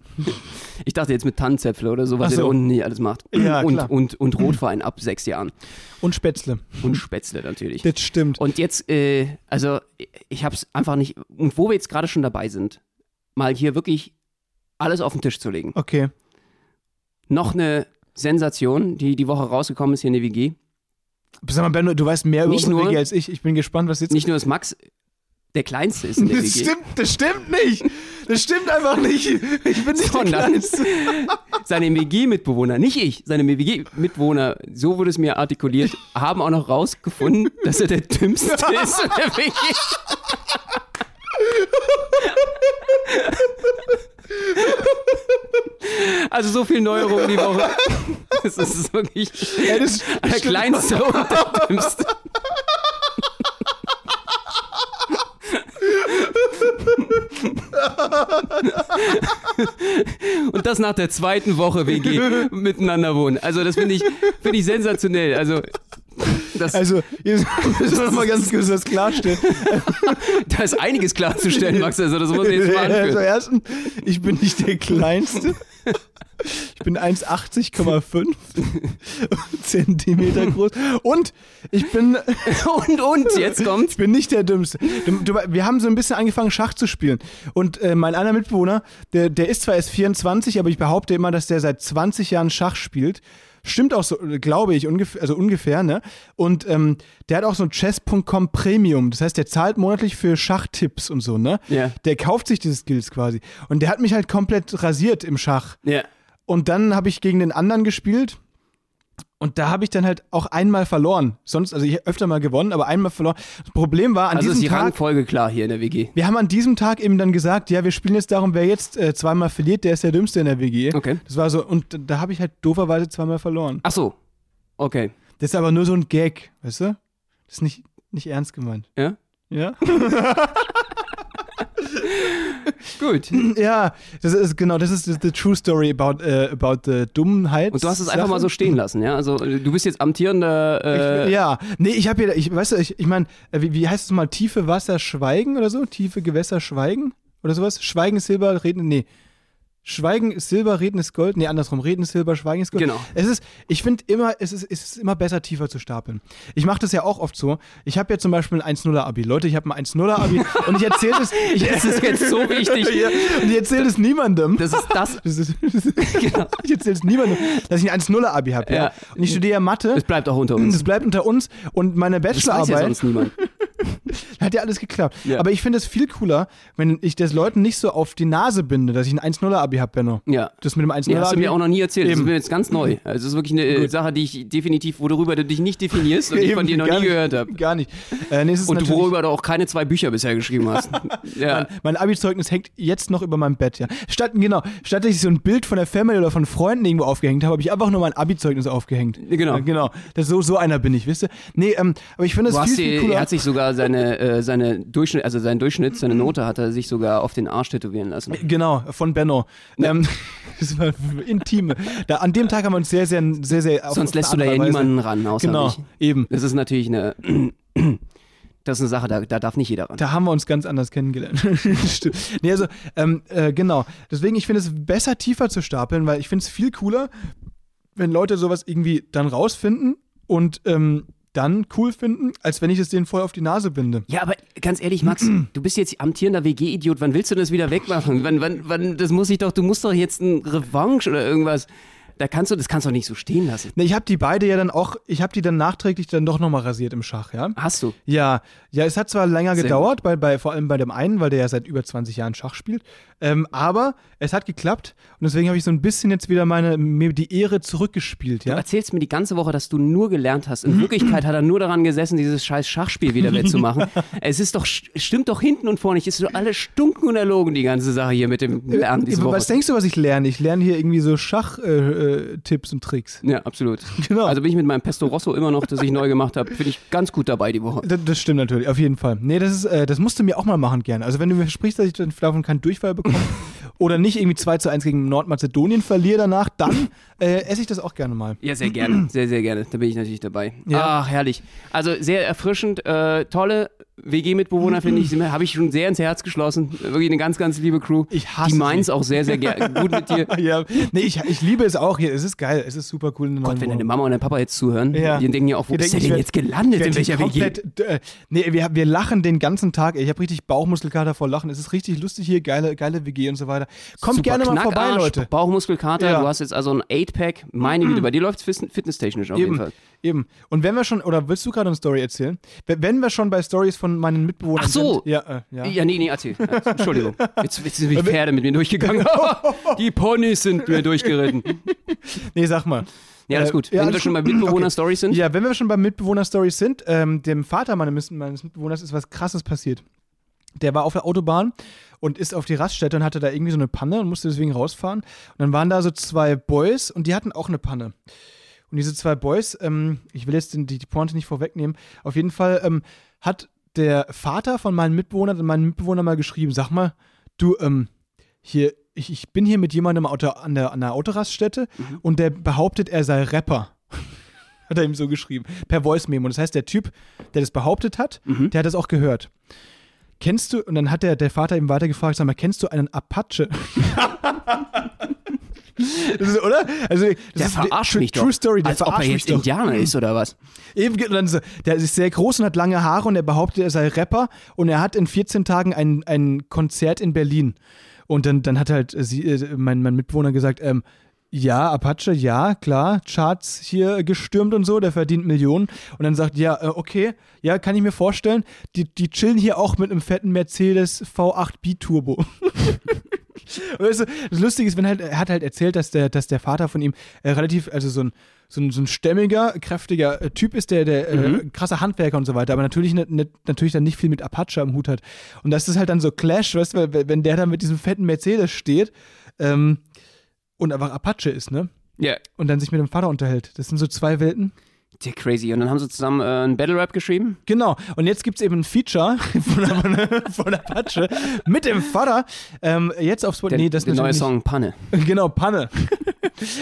Ich dachte jetzt mit Tannenzäpfle oder so, was Ach ihr so. da unten nicht alles macht. Ja, und, klar. und, und Rotwein ab sechs Jahren. Und Spätzle. Und Spätzle natürlich. Das stimmt. Und jetzt, äh, also ich habe es einfach nicht, und wo wir jetzt gerade schon dabei sind, mal hier wirklich alles auf den Tisch zu legen. Okay. Noch eine Sensation, die die Woche rausgekommen ist hier in der WG. Sag mal, Benno, du weißt mehr über Nicht unsere nur- WG als ich. Ich bin gespannt, was jetzt Nicht nur, dass Max der Kleinste ist in der Das WG, stimmt, das stimmt nicht. Das stimmt einfach nicht. Ich bin nicht der Sondern- Kleinste. seine WG-Mitbewohner, nicht ich, seine WG-Mitbewohner, so wurde es mir artikuliert, haben auch noch rausgefunden, dass er der Dümmste ist in der WG. Also so viel Neuerung die Woche. Das ist wirklich Ja, das, der stimmt. Kleinste und der Dümmste. Und das nach der zweiten Woche WG miteinander wohnen. Also das finde ich, finde ich sensationell. Also das, Also, jetzt müssen wir mal ganz kurz das klarstellen. da ist einiges klarzustellen, Max. Also das muss ich jetzt mal Also anführen. erstens, ich bin nicht der Kleinste. Ich bin 1,80,5 Zentimeter groß. Und ich bin, Und, und, jetzt kommt's. ich bin nicht der Dümmste. Wir haben so ein bisschen angefangen, Schach zu spielen. Und äh, mein einer Mitbewohner, der, der ist zwar erst 24, aber ich behaupte immer, dass der seit 20 Jahren Schach spielt. Stimmt auch so, glaube ich, ungefähr, also ungefähr, ne? Und ähm, der hat auch so ein Chess.com Premium. Das heißt, der zahlt monatlich für Schachtipps und so, ne? Ja. Der kauft sich diese Skills quasi. Und der hat mich halt komplett rasiert im Schach. Ja. Und dann habe ich gegen den anderen gespielt. Und da habe ich dann halt auch einmal verloren. Sonst, also ich öfter mal gewonnen, aber einmal verloren. Das Problem war, an Also ist diesem die Tag, Rangfolge klar hier in der WG. wir haben an diesem Tag eben dann gesagt, ja, wir spielen jetzt darum, wer jetzt äh, zweimal verliert, der ist der Dümmste in der WG. Okay. Das war so, und da habe ich halt dooferweise zweimal verloren. Ach so. Okay. Das ist aber nur so ein Gag, weißt du? Das ist nicht, nicht ernst gemeint. Ja? Ja? Gut. ja, das ist genau, das ist the true story about, äh, about the Dummheit. Und du hast es einfach mal so stehen lassen, ja? Also äh, du bist jetzt amtierender. Äh, ja, nee, ich habe hier, ich, weißt du, ich, ich meine, wie, wie heißt es mal, tiefe Wasser schweigen oder so? Tiefe Gewässer schweigen? Oder sowas? Schweigen Silber, reden, nee. Schweigen ist Silber, Reden ist Gold. Nee, andersrum. Reden ist Silber, Schweigen ist Gold. Genau. Es ist, ich finde immer, es ist, es ist immer besser, tiefer zu stapeln. Ich mache das ja auch oft so. Ich habe ja zum Beispiel ein 1-0er-Abi. Leute, ich habe ein 1-0er-Abi und ich erzähle das. Ich, Das ist jetzt so wichtig. und ich erzähle das niemandem. Das ist das. Das ist, das ist, Genau. ich erzähle es niemandem, dass ich ein 1-0er-Abi habe. Ja. Ja. Und ich studiere Mathe. Es bleibt auch unter uns. Das bleibt unter uns und meine Das weiß ja Bachelorarbeit sonst niemand. hat ja alles geklappt. Ja. Aber ich finde es viel cooler, wenn ich das Leuten nicht so auf die Nase binde, dass ich ein 1-0er-Abi habe, Benno. Ja. Das mit dem Nee, 1-0er-Abi. hast du mir auch noch nie erzählt. Das Eben. ist mir jetzt ganz neu. Also, es ist wirklich eine äh, Sache, die ich definitiv, worüber du dich nicht definierst und ich von dir noch nie nicht, gehört habe. Gar nicht. Äh, nee, Und worüber du auch keine zwei Bücher bisher geschrieben hast. ja. Mein, mein Abi-Zeugnis hängt jetzt noch über meinem Bett, ja. Statt, genau, statt dass ich so ein Bild von der Family oder von Freunden irgendwo aufgehängt habe, habe ich einfach nur mein Abi-Zeugnis aufgehängt. Genau. Ja, genau. Das, so, so einer bin ich, wisst ihr? Nee, ähm, aber ich finde das viel, viel cooler. er hat sich sogar seine, äh, seine Durchschnitt, also seinen Durchschnitt, seine Note hat er sich sogar auf den Arsch tätowieren lassen. Genau, von Benno. Ähm, das war intime. Da, an dem Tag haben wir uns sehr, sehr, sehr, sehr. auf- Sonst auf lässt du da ja Weise- niemanden ran, außer Genau, mich. eben. Das ist natürlich eine, das ist eine Sache, da, da darf nicht jeder ran. Da haben wir uns ganz anders kennengelernt. Stimmt. Nee, also, ähm, äh, genau. Deswegen, ich finde es besser, tiefer zu stapeln, weil ich finde es viel cooler, wenn Leute sowas irgendwie dann rausfinden und ähm, dann cool finden, als wenn ich es denen voll auf die Nase binde. Ja, aber ganz ehrlich, Max, du bist jetzt amtierender WG-Idiot. Wann willst du das wieder wegmachen? Wann, wann, wann, das muss ich doch, du musst doch jetzt ein Revanche oder irgendwas. Da kannst du, das kannst du doch nicht so stehen lassen. Ne, ich habe die beide ja dann auch, ich habe die dann nachträglich dann doch nochmal rasiert im Schach, ja. Hast du? Ja, ja, es hat zwar länger Sehr gedauert, bei, bei, vor allem bei dem einen, weil der ja seit über 20 Jahren Schach spielt. Ähm, aber es hat geklappt und deswegen habe ich so ein bisschen jetzt wieder meine, mir die Ehre zurückgespielt, Du ja. erzählst mir die ganze Woche, dass du nur gelernt hast. In Wirklichkeit hat er nur daran gesessen, dieses scheiß Schachspiel wieder wettzumachen. es ist doch, stimmt doch hinten und vorne. Es ist doch alles stunken und erlogen, die ganze Sache hier mit dem Lernen diese Woche. Was denkst du, was ich lerne? Ich lerne hier irgendwie so Schach-Tipps äh, Tipps und Tricks. Ja, absolut. Genau. Also bin ich mit meinem Pesto Rosso immer noch, das ich neu gemacht habe, bin ich ganz gut dabei die Woche. Das, das stimmt natürlich, auf jeden Fall. Nee, das ist, äh, das musst du mir auch mal machen gerne. Also wenn du mir versprichst, dass ich dann davon keinen Durchfall bekomme oder nicht irgendwie 2 zu 1 gegen Nordmazedonien verliere danach, dann äh, esse ich das auch gerne mal. Ja, sehr gerne. Sehr, sehr gerne. Da bin ich natürlich dabei. Ja. Ach, herrlich. Also sehr erfrischend. Äh, tolle WG-Mitbewohner, finde ich. Habe ich schon sehr ins Herz geschlossen. Wirklich eine ganz, ganz liebe Crew. Ich hasse Die meins auch sehr, sehr gerne. Gut mit dir. ja, nee, ich, ich liebe es auch hier. Es ist geil. Es ist super cool. Gott, wenn deine. Mama und dein Papa jetzt zuhören, Ja. die denken ja auch, wo Die ist denken, denn jetzt gelandet? In welcher WG? komplett, äh, nee, wir, wir lachen den ganzen Tag. Ich habe richtig Bauchmuskelkater vor Lachen. Es ist richtig lustig hier. Geile, geile WG und so weiter. Kommt Super gerne mal vorbei, Leute. Bauchmuskelkater, Ja. du hast jetzt also ein 8-Pack. Meine Güte, bei dir läuft es fitnesstechnisch auf jeden Eben, Fall. eben. Und wenn wir schon, oder willst du gerade eine Story erzählen? Wenn wir schon bei Stories von meinen Mitbewohnern Ach so. sind. Ja, äh, ja. Ja, nee, nee, erzähl. Entschuldigung. Jetzt, jetzt sind die Pferde mit mir durchgegangen. die Ponys sind mir durchgeritten. Nee, sag mal. Ja, alles Äh, gut. ja, Wenn wir schon bei. Mitbewohner-Stories sind. Ja, wenn wir schon bei Mitbewohner-Stories sind, ähm, dem Vater meines, meines Mitbewohners ist was krasses passiert. Der war auf der Autobahn und ist auf die Raststätte und hatte da irgendwie so eine Panne und musste deswegen rausfahren. Und dann waren da so zwei Boys und die hatten auch eine Panne. Und diese zwei Boys, ähm, ich will jetzt die, die Pointe nicht vorwegnehmen, auf jeden Fall ähm, hat der Vater von meinem Mitbewohner an meinen Mitbewohner mal geschrieben, sag mal, du, ähm, hier, ich, ich bin hier mit jemandem Auto, an, der, an der Autoraststätte und der behauptet, er sei Rapper. hat er ihm so geschrieben. Per Voice-Memo. Das heißt, der Typ, der das behauptet hat, der hat das auch gehört. Kennst du, und dann hat der, der Vater ihm weitergefragt, sag mal, kennst du einen Apache? das ist, oder? Also, das Der ist verarscht true, mich doch. True Story, der Als ob er verarscht mich jetzt doch. Indianer ist oder was? Eben, dann so, der ist sehr groß und hat lange Haare und er behauptet, er sei Rapper und er hat in 14 Tagen ein, ein Konzert in Berlin. Und dann, dann hat halt sie, äh, mein, mein Mitbewohner gesagt, ähm, ja, Apache, ja, klar, Charts hier gestürmt und so, der verdient Millionen. Und dann sagt, ja, äh, okay, ja, kann ich mir vorstellen, die, die chillen hier auch mit einem fetten Mercedes V8 B-Turbo. Weißt du, das Lustige ist, wenn halt, er hat halt erzählt, dass der, dass der Vater von ihm äh, relativ, also so ein, so ein, so ein stämmiger, kräftiger äh, Typ ist, der, der äh, krasser Handwerker und so weiter, aber natürlich, nicht, nicht, natürlich dann nicht viel mit Apache am Hut hat. Und das ist halt dann so Clash, weißt du, wenn der dann mit diesem fetten Mercedes steht ähm, und einfach Apache ist, ne? Ja, Und dann sich mit dem Vater unterhält. Das sind so zwei Welten. der crazy. Und dann haben sie zusammen äh, ein Battle Rap geschrieben. Genau. Und jetzt gibt es eben ein Feature von, von, Apache mit dem Vater. Ähm, jetzt auf Spotify. Der, Nee, das der neue Song Panne. Genau, Panne.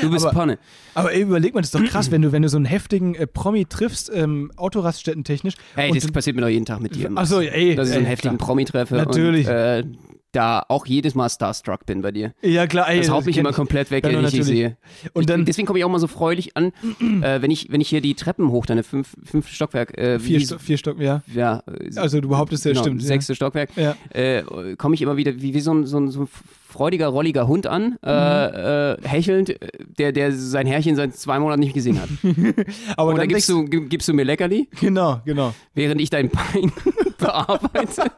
Du bist Aber- Panne. Aber ey, überleg mal, das ist doch krass, wenn du, wenn du so einen heftigen äh, Promi triffst, ähm, Autoraststätten-technisch. Hey, und das passiert mir doch jeden Tag mit dir. Achso, ey. Dass ich so einen ey, heftigen klar. Promi treffe. Natürlich. Und, äh, da auch jedes Mal starstruck bin bei dir. Ja, klar, ey. Das haut mich immer ich. komplett weg, wenn ich dich sehe. Und ich, dann- deswegen komme ich auch mal so freudig an, äh, wenn, ich, wenn ich hier die Treppen hoch, deine fünf, fünf Stockwerk, äh, Vier, Sto vier Stock, ja. ja, äh, Also du behauptest ja, genau, stimmt. sechste Stockwerk, Ja. äh, komme ich immer wieder wie, wie so, ein, so, ein, so ein freudiger, rolliger Hund an, äh, äh, hechelnd, der, der sein Herrchen seit zwei Monaten nicht gesehen hat. Ja. Aber Und dann dann gibst du, gi- gibst du mir Leckerli, Genau, genau. während ich dein Bein bearbeite.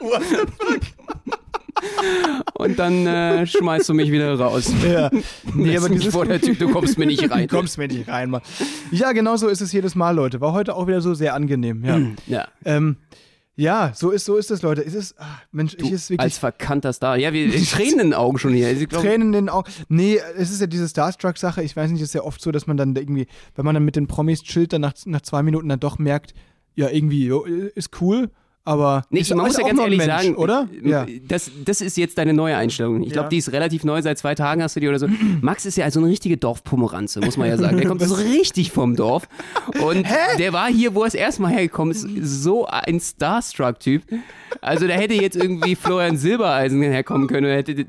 Und dann äh, schmeißt du mich wieder raus. Ja. Nee, aber dieses. vor der Tür, du kommst mir nicht rein. Du kommst mir nicht rein, Mann. Ja, genau so ist es jedes Mal, Leute. War heute auch wieder so sehr angenehm. Ja, Ja. ähm, ja so ist so ist es, Leute. Es ist, ach, Mensch, ich ist wirklich Als verkannter Star. Ja, wir Tränen in den Augen schon hier. Ich glaub, Tränen in den Augen. Nee, es ist ja diese Starstruck-Sache. Ich weiß nicht, es ist ja oft so, dass man dann irgendwie, wenn man dann mit den Promis chillt, dann nach, nach zwei Minuten dann doch merkt, ja, irgendwie, jo, ist cool, aber. Nee, ist, man muss ist ja ganz ehrlich Mensch, sagen, oder? äh, Ja. das, das ist jetzt deine neue Einstellung. Ich glaube, Ja. die ist relativ neu, seit zwei Tagen hast du die oder so. Max ist ja also eine richtige Dorfpomeranze, muss man ja sagen. Der kommt so richtig vom Dorf. Und der war hier, wo er das erste Mal hergekommen ist, so ein Starstruck-Typ. Also da hätte jetzt irgendwie Florian Silbereisen herkommen können und hätte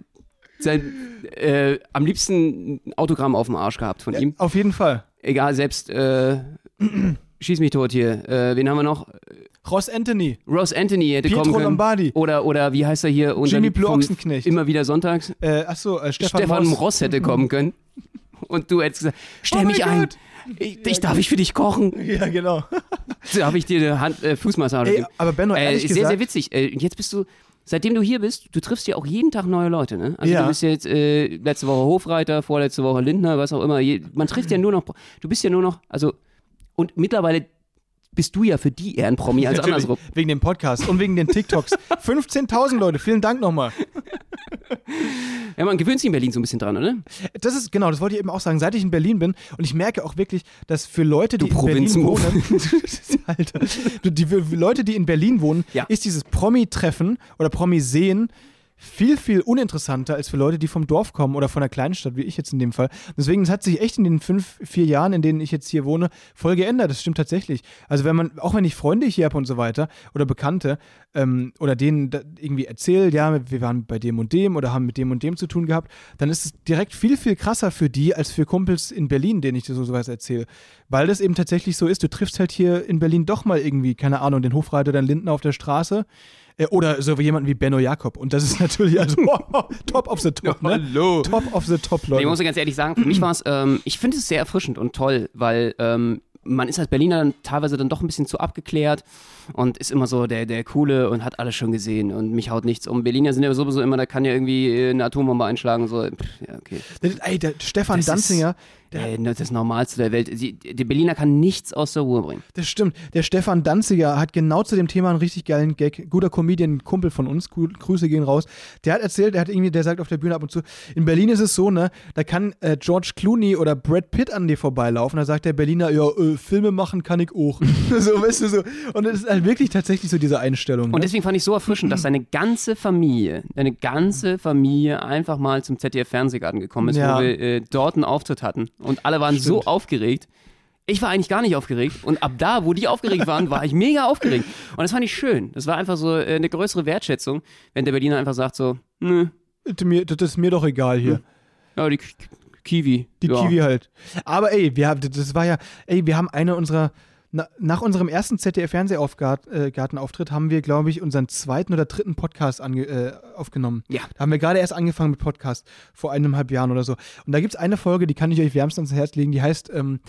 sein, äh, am liebsten ein Autogramm auf dem Arsch gehabt von ihm. Auf jeden Fall. Egal, selbst äh, schieß mich tot hier. Äh, wen haben wir noch? Ross Anthony, Ross Anthony hätte Pietro kommen können. Lombardi. Oder, oder wie heißt er hier? unser Jimmy Blue Ochsenknecht. Immer wieder sonntags. Äh, achso, äh, Stefan, Stefan Ross. Ross hätte kommen können. Und du hättest gesagt, stell Oh mich ein. Gott. Ich, ich darf ich für dich kochen. Ja, genau. Darf ich dir eine Hand, äh, Fußmassage Ey, geben? aber Benno, Äh, ehrlich sehr, gesagt, sehr witzig. Äh, jetzt bist du, seitdem du hier bist, du triffst ja auch jeden Tag neue Leute, ne? Also Ja. du bist jetzt äh, letzte Woche Hofreiter, vorletzte Woche Lindner, was auch immer. Man trifft ja nur noch, du bist ja nur noch, also, und mittlerweile bist du ja für die eher ein Promi als Natürlich, andersrum. Wegen dem Podcast und wegen den TikToks. 15.000 Leute, vielen Dank nochmal. Ja, man gewöhnt sich in Berlin so ein bisschen dran, oder? Das ist, genau, das wollte ich eben auch sagen, seit ich in Berlin bin und ich merke auch wirklich, dass für Leute, die Du in Berlin wohnen, Alter, die, Leute, die in Berlin wohnen, Ja. ist dieses Promi-Treffen oder Promi-Sehen viel, viel uninteressanter als für Leute, die vom Dorf kommen oder von einer kleinen Stadt, wie ich jetzt in dem Fall. Deswegen, es hat sich echt in den fünf, vier Jahren, in denen ich jetzt hier wohne, voll geändert. Das stimmt tatsächlich. Also wenn man, auch wenn ich Freunde hier habe und so weiter oder Bekannte ähm, oder denen irgendwie erzähle, ja, wir waren bei dem und dem oder haben mit dem und dem zu tun gehabt, dann ist es direkt viel, viel krasser für die als für Kumpels in Berlin, denen ich so sowas erzähle. Weil das eben tatsächlich so ist, du triffst halt hier in Berlin doch mal irgendwie, keine Ahnung, den Hofreiter oder den Lindner auf der Straße. Äh, Oder so wie jemanden wie Benno Jakob. Und das ist natürlich also top of the top. Ne? Hallo. Top of the top, Nee, Leute. ich muss ganz ehrlich sagen, für mich war es, ähm, ich finde es sehr erfrischend und toll, weil ähm, man ist als Berliner dann teilweise dann doch ein bisschen zu abgeklärt und ist immer so der, der Coole und hat alles schon gesehen und mich haut nichts um. Berliner sind ja sowieso immer, da kann ja irgendwie äh, eine Atombombe einschlagen so. Pff, ja, okay. Ey, der Stefan Das Danziger, ist, äh, das Normalste der Welt. Sie, der Berliner kann nichts aus der Ruhe bringen. das stimmt. Der Stefan Danziger hat genau zu dem Thema einen richtig geilen Gag. Guter Comedian, Kumpel von uns, Grüße gehen raus. Der hat erzählt, der hat irgendwie, der sagt auf der Bühne ab und zu, in Berlin ist es so, ne, da kann äh, George Clooney oder Brad Pitt an dir vorbeilaufen. Da sagt der Berliner, ja, äh, Filme machen kann ich auch. so, weißt du so. Und das ist halt wirklich tatsächlich so diese Einstellung. Und Ne? deswegen fand ich so erfrischend, dass seine ganze Familie, deine ganze Familie einfach mal zum ZDF-Fernsehgarten gekommen ist, Ja. wo wir äh, dort einen Auftritt hatten. Und alle waren so Stimmt. aufgeregt. Ich war eigentlich gar nicht aufgeregt. Und ab da, wo die aufgeregt waren, war ich mega aufgeregt. Und das fand ich schön. Das war einfach so äh, eine größere Wertschätzung, wenn der Berliner einfach sagt so, nö, Das, ist mir doch egal hier. ja, die Kiwi. Die ja. Kiwi halt. Aber ey, wir haben, das war ja, ey, wir haben eine unserer, na, nach unserem ersten ZDF-Fernsehaufgartenauftritt haben wir, glaube ich, unseren zweiten oder dritten Podcast äh, aufgenommen. Ja. Da haben wir gerade erst angefangen mit Podcast, vor eineinhalb Jahren oder so. Und da gibt es eine Folge, die kann ich euch wärmstens ans Herz legen, die heißt ähm,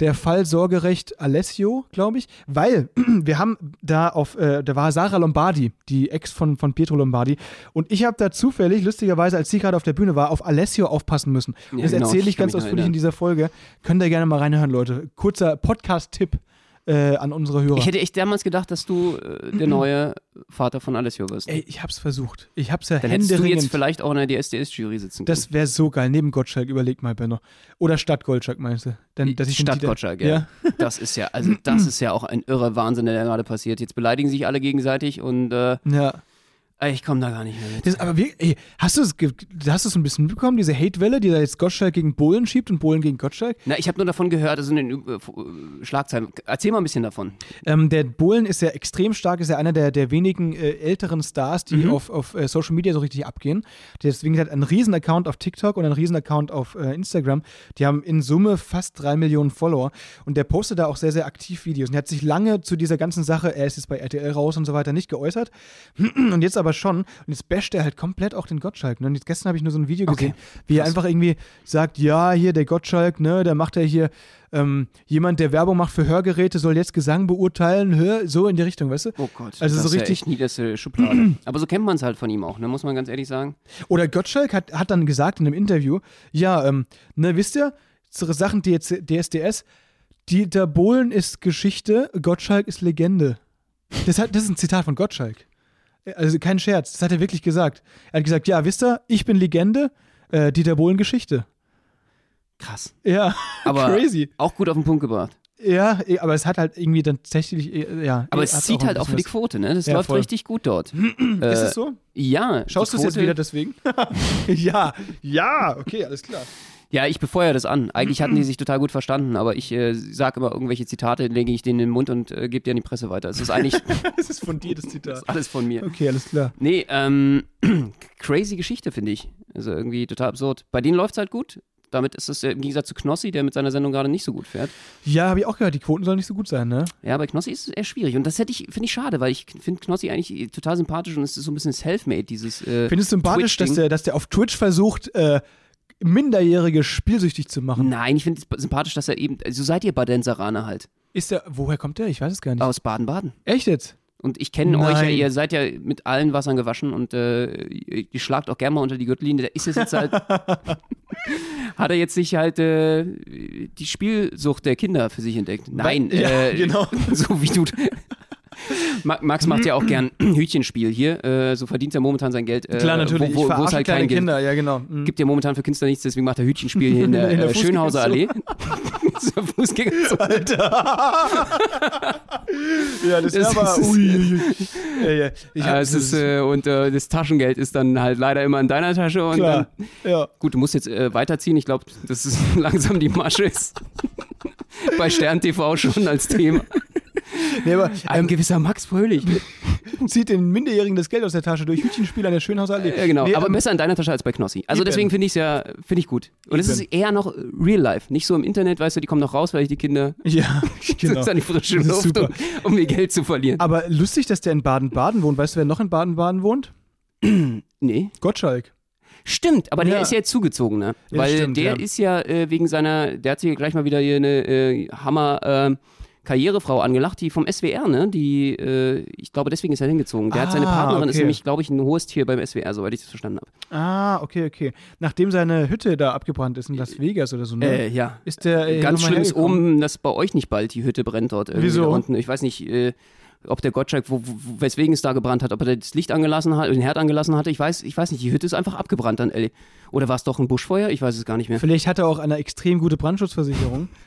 Der Fall Sorgerecht Alessio, glaube ich, weil wir haben da auf, äh, da war Sarah Lombardi, die Ex von, von Pietro Lombardi, und ich habe da zufällig, lustigerweise, als sie gerade auf der Bühne war, auf Alessio aufpassen müssen. Und Ja, das genau, erzähle ich ganz ausführlich in dieser Folge. Könnt ihr gerne mal reinhören, Leute. Kurzer Podcast-Tipp äh, an unsere Hörer. Ich hätte echt damals gedacht, dass du äh, der neue Vater von Alessio wirst. Ey, ich hab's versucht. Ich hab's ja Dann hättest du jetzt vielleicht auch in der DSDS-Jury sitzen können. Das wäre so geil. Neben Gottschalk, überleg mal, Benno. Oder Stadt Gottschalk, meinst du? Dann, dass ich Dieter- Gottschalk, ja. Ja. Das ist ja, also das ist ja auch ein irrer Wahnsinn, der da gerade passiert. Jetzt beleidigen sich alle gegenseitig und äh, Ja. Ich komme da gar nicht mehr mit. Das, aber wir, ey, hast du es hast ein bisschen mitbekommen, diese Hate-Welle, die da jetzt Gottschalk gegen Bohlen schiebt und Bohlen gegen Gottschalk? Na, ich habe nur davon gehört, also in den äh, äh, Schlagzeilen. Erzähl mal ein bisschen davon. Ähm, der Bohlen ist ja extrem stark, ist ja einer der, der wenigen äh, älteren Stars, die auf, auf äh, Social Media so richtig abgehen. Deswegen hat er einen riesen Account auf TikTok und einen riesen Account auf äh, Instagram. Die haben in Summe fast drei Millionen Follower und der postet da auch sehr, sehr aktiv Videos. Und er hat sich lange zu dieser ganzen Sache, er ist jetzt bei RTL raus und so weiter, nicht geäußert. Und jetzt aber schon. Und jetzt basht er halt komplett auch den Gottschalk. Ne? Und jetzt gestern habe ich nur so ein Video Okay. gesehen, wie er einfach irgendwie sagt, ja, hier der Gottschalk, ne, der macht ja hier ähm, jemand, der Werbung macht für Hörgeräte, soll jetzt Gesang beurteilen, hör, so in die Richtung, weißt du? Oh Gott, Also das so ist ja richtig- niederste Schublade. Aber so kennt man es halt von ihm auch, ne? muss man ganz ehrlich sagen. Oder Gottschalk hat, hat dann gesagt in einem Interview, ja, ähm, ne, wisst ihr, so Sachen DS, DSDS, Dieter Bohlen ist Geschichte, Gottschalk ist Legende. Das, hat, das ist ein Zitat von Gottschalk. Also kein Scherz, das hat er wirklich gesagt. Er hat gesagt, ja, wisst ihr, ich bin Legende, äh, Dieter Bohlen Geschichte. Krass. Ja, Aber crazy. auch gut auf den Punkt gebracht. Ja, eh, aber es hat halt irgendwie dann tatsächlich, eh, ja. Aber eh, es zieht ein halt auch für die Quote, ne? Das Ja, läuft voll. richtig gut dort. was. Ist es so? Ja. Schaust du es jetzt wieder deswegen? ja, ja, okay, alles klar. Ja, ich befeuere das an. Eigentlich hatten die sich total gut verstanden, aber ich äh, sage immer irgendwelche Zitate, lege ich denen in den Mund und äh, gebe die an die Presse weiter. Es ist eigentlich Das ist von dir das Zitat. alles von mir. Okay, alles klar. Nee, ähm, crazy Geschichte, finde ich. Also irgendwie total absurd. Bei denen läuft es halt gut. Damit ist es äh, im Gegensatz zu Knossi, der mit seiner Sendung gerade nicht so gut fährt. Ja, habe ich auch gehört, die Quoten sollen nicht so gut sein, ne? Ja, bei Knossi ist es eher schwierig. Und das hätte ich, finde ich schade, weil ich finde Knossi eigentlich total sympathisch und es ist so ein bisschen self-made, dieses. Äh, Findest du sympathisch, dass der, dass der auf Twitch versucht, äh, Minderjährige spielsüchtig zu machen? Nein, ich finde es sympathisch, dass er eben. So seid ihr Badenseraner halt. Ist der, woher kommt der? Ich weiß es gar nicht. Aus Baden-Baden. Echt jetzt? Und ich kenne euch ja, ihr seid ja mit allen Wassern gewaschen und äh, ihr ihr schlagt auch gerne mal unter die Gürtellinie. Da ist es jetzt halt. hat er jetzt sich halt äh, die Spielsucht der Kinder für sich entdeckt? Nein, Ja, äh, genau. so wie du. Ma- Max macht ja auch gern Hütchenspiel hier, äh, so verdient er momentan sein Geld. Äh, Klar, natürlich. Wo, wo, wo es halt kleine kein Geld Kinder, ja genau. Mhm. gibt ja momentan für Künstler nichts, deswegen macht er Hütchenspiel hier in der, In der äh, Schönhauser Allee. Fußgängerzone. Ja, das, Das ist aber. ist- ui. Ja, ja. Äh, ist, äh, und äh, das Taschengeld ist dann halt leider immer in deiner Tasche. Und klar. dann, Ja. gut, du musst jetzt äh, weiterziehen. Ich glaube, dass es langsam die Masche ist. Bei Stern TV schon als Thema. Nee, aber Ein ähm, gewisser Max Fröhlich. zieht den Minderjährigen das Geld aus der Tasche durch Hütchenspiel an der Schönhauser Allee. Ja, genau. Nee, aber ähm, besser in deiner Tasche als bei Knossi. Also Eben. deswegen finde ich es ja, finde ich gut. Und es ist eher noch real life. Nicht so im Internet, weißt du, die kommen noch raus, weil ich die Kinder Ja, genau. an die frische Luft, um, um ihr Geld zu verlieren. Aber lustig, dass der in Baden-Baden wohnt. Weißt du, wer noch in Baden-Baden wohnt? nee. Gottschalk. Stimmt, aber der Ja. ist ja jetzt zugezogen, ne? Ja, Weil stimmt, der ja. ist ja äh, wegen seiner, der hat sich gleich mal wieder hier eine äh, Hammer äh, Karrierefrau angelacht, die vom SWR, ne? Die, äh, ich glaube, deswegen ist er hingezogen. Der hat seine Ah, Partnerin, ist okay. nämlich, glaube ich, ein hohes Tier beim SWR, soweit ich das verstanden habe. Ah, okay, okay. Nachdem seine Hütte da abgebrannt ist in Las Vegas oder so, ne? Äh, ja. ist der äh, Ganz schlimm ist oben, dass bei euch nicht bald die Hütte brennt dort irgendwie Wieso? da unten. Ich weiß nicht, äh, ob der Gottschalk, wo, wo, weswegen es da gebrannt hat, ob er das Licht angelassen hat, den Herd angelassen hatte. Ich weiß, ich weiß nicht, die Hütte ist einfach abgebrannt dann, Ellie. Oder war es doch ein Buschfeuer? Ich weiß es gar nicht mehr. Vielleicht hat er auch eine extrem gute Brandschutzversicherung.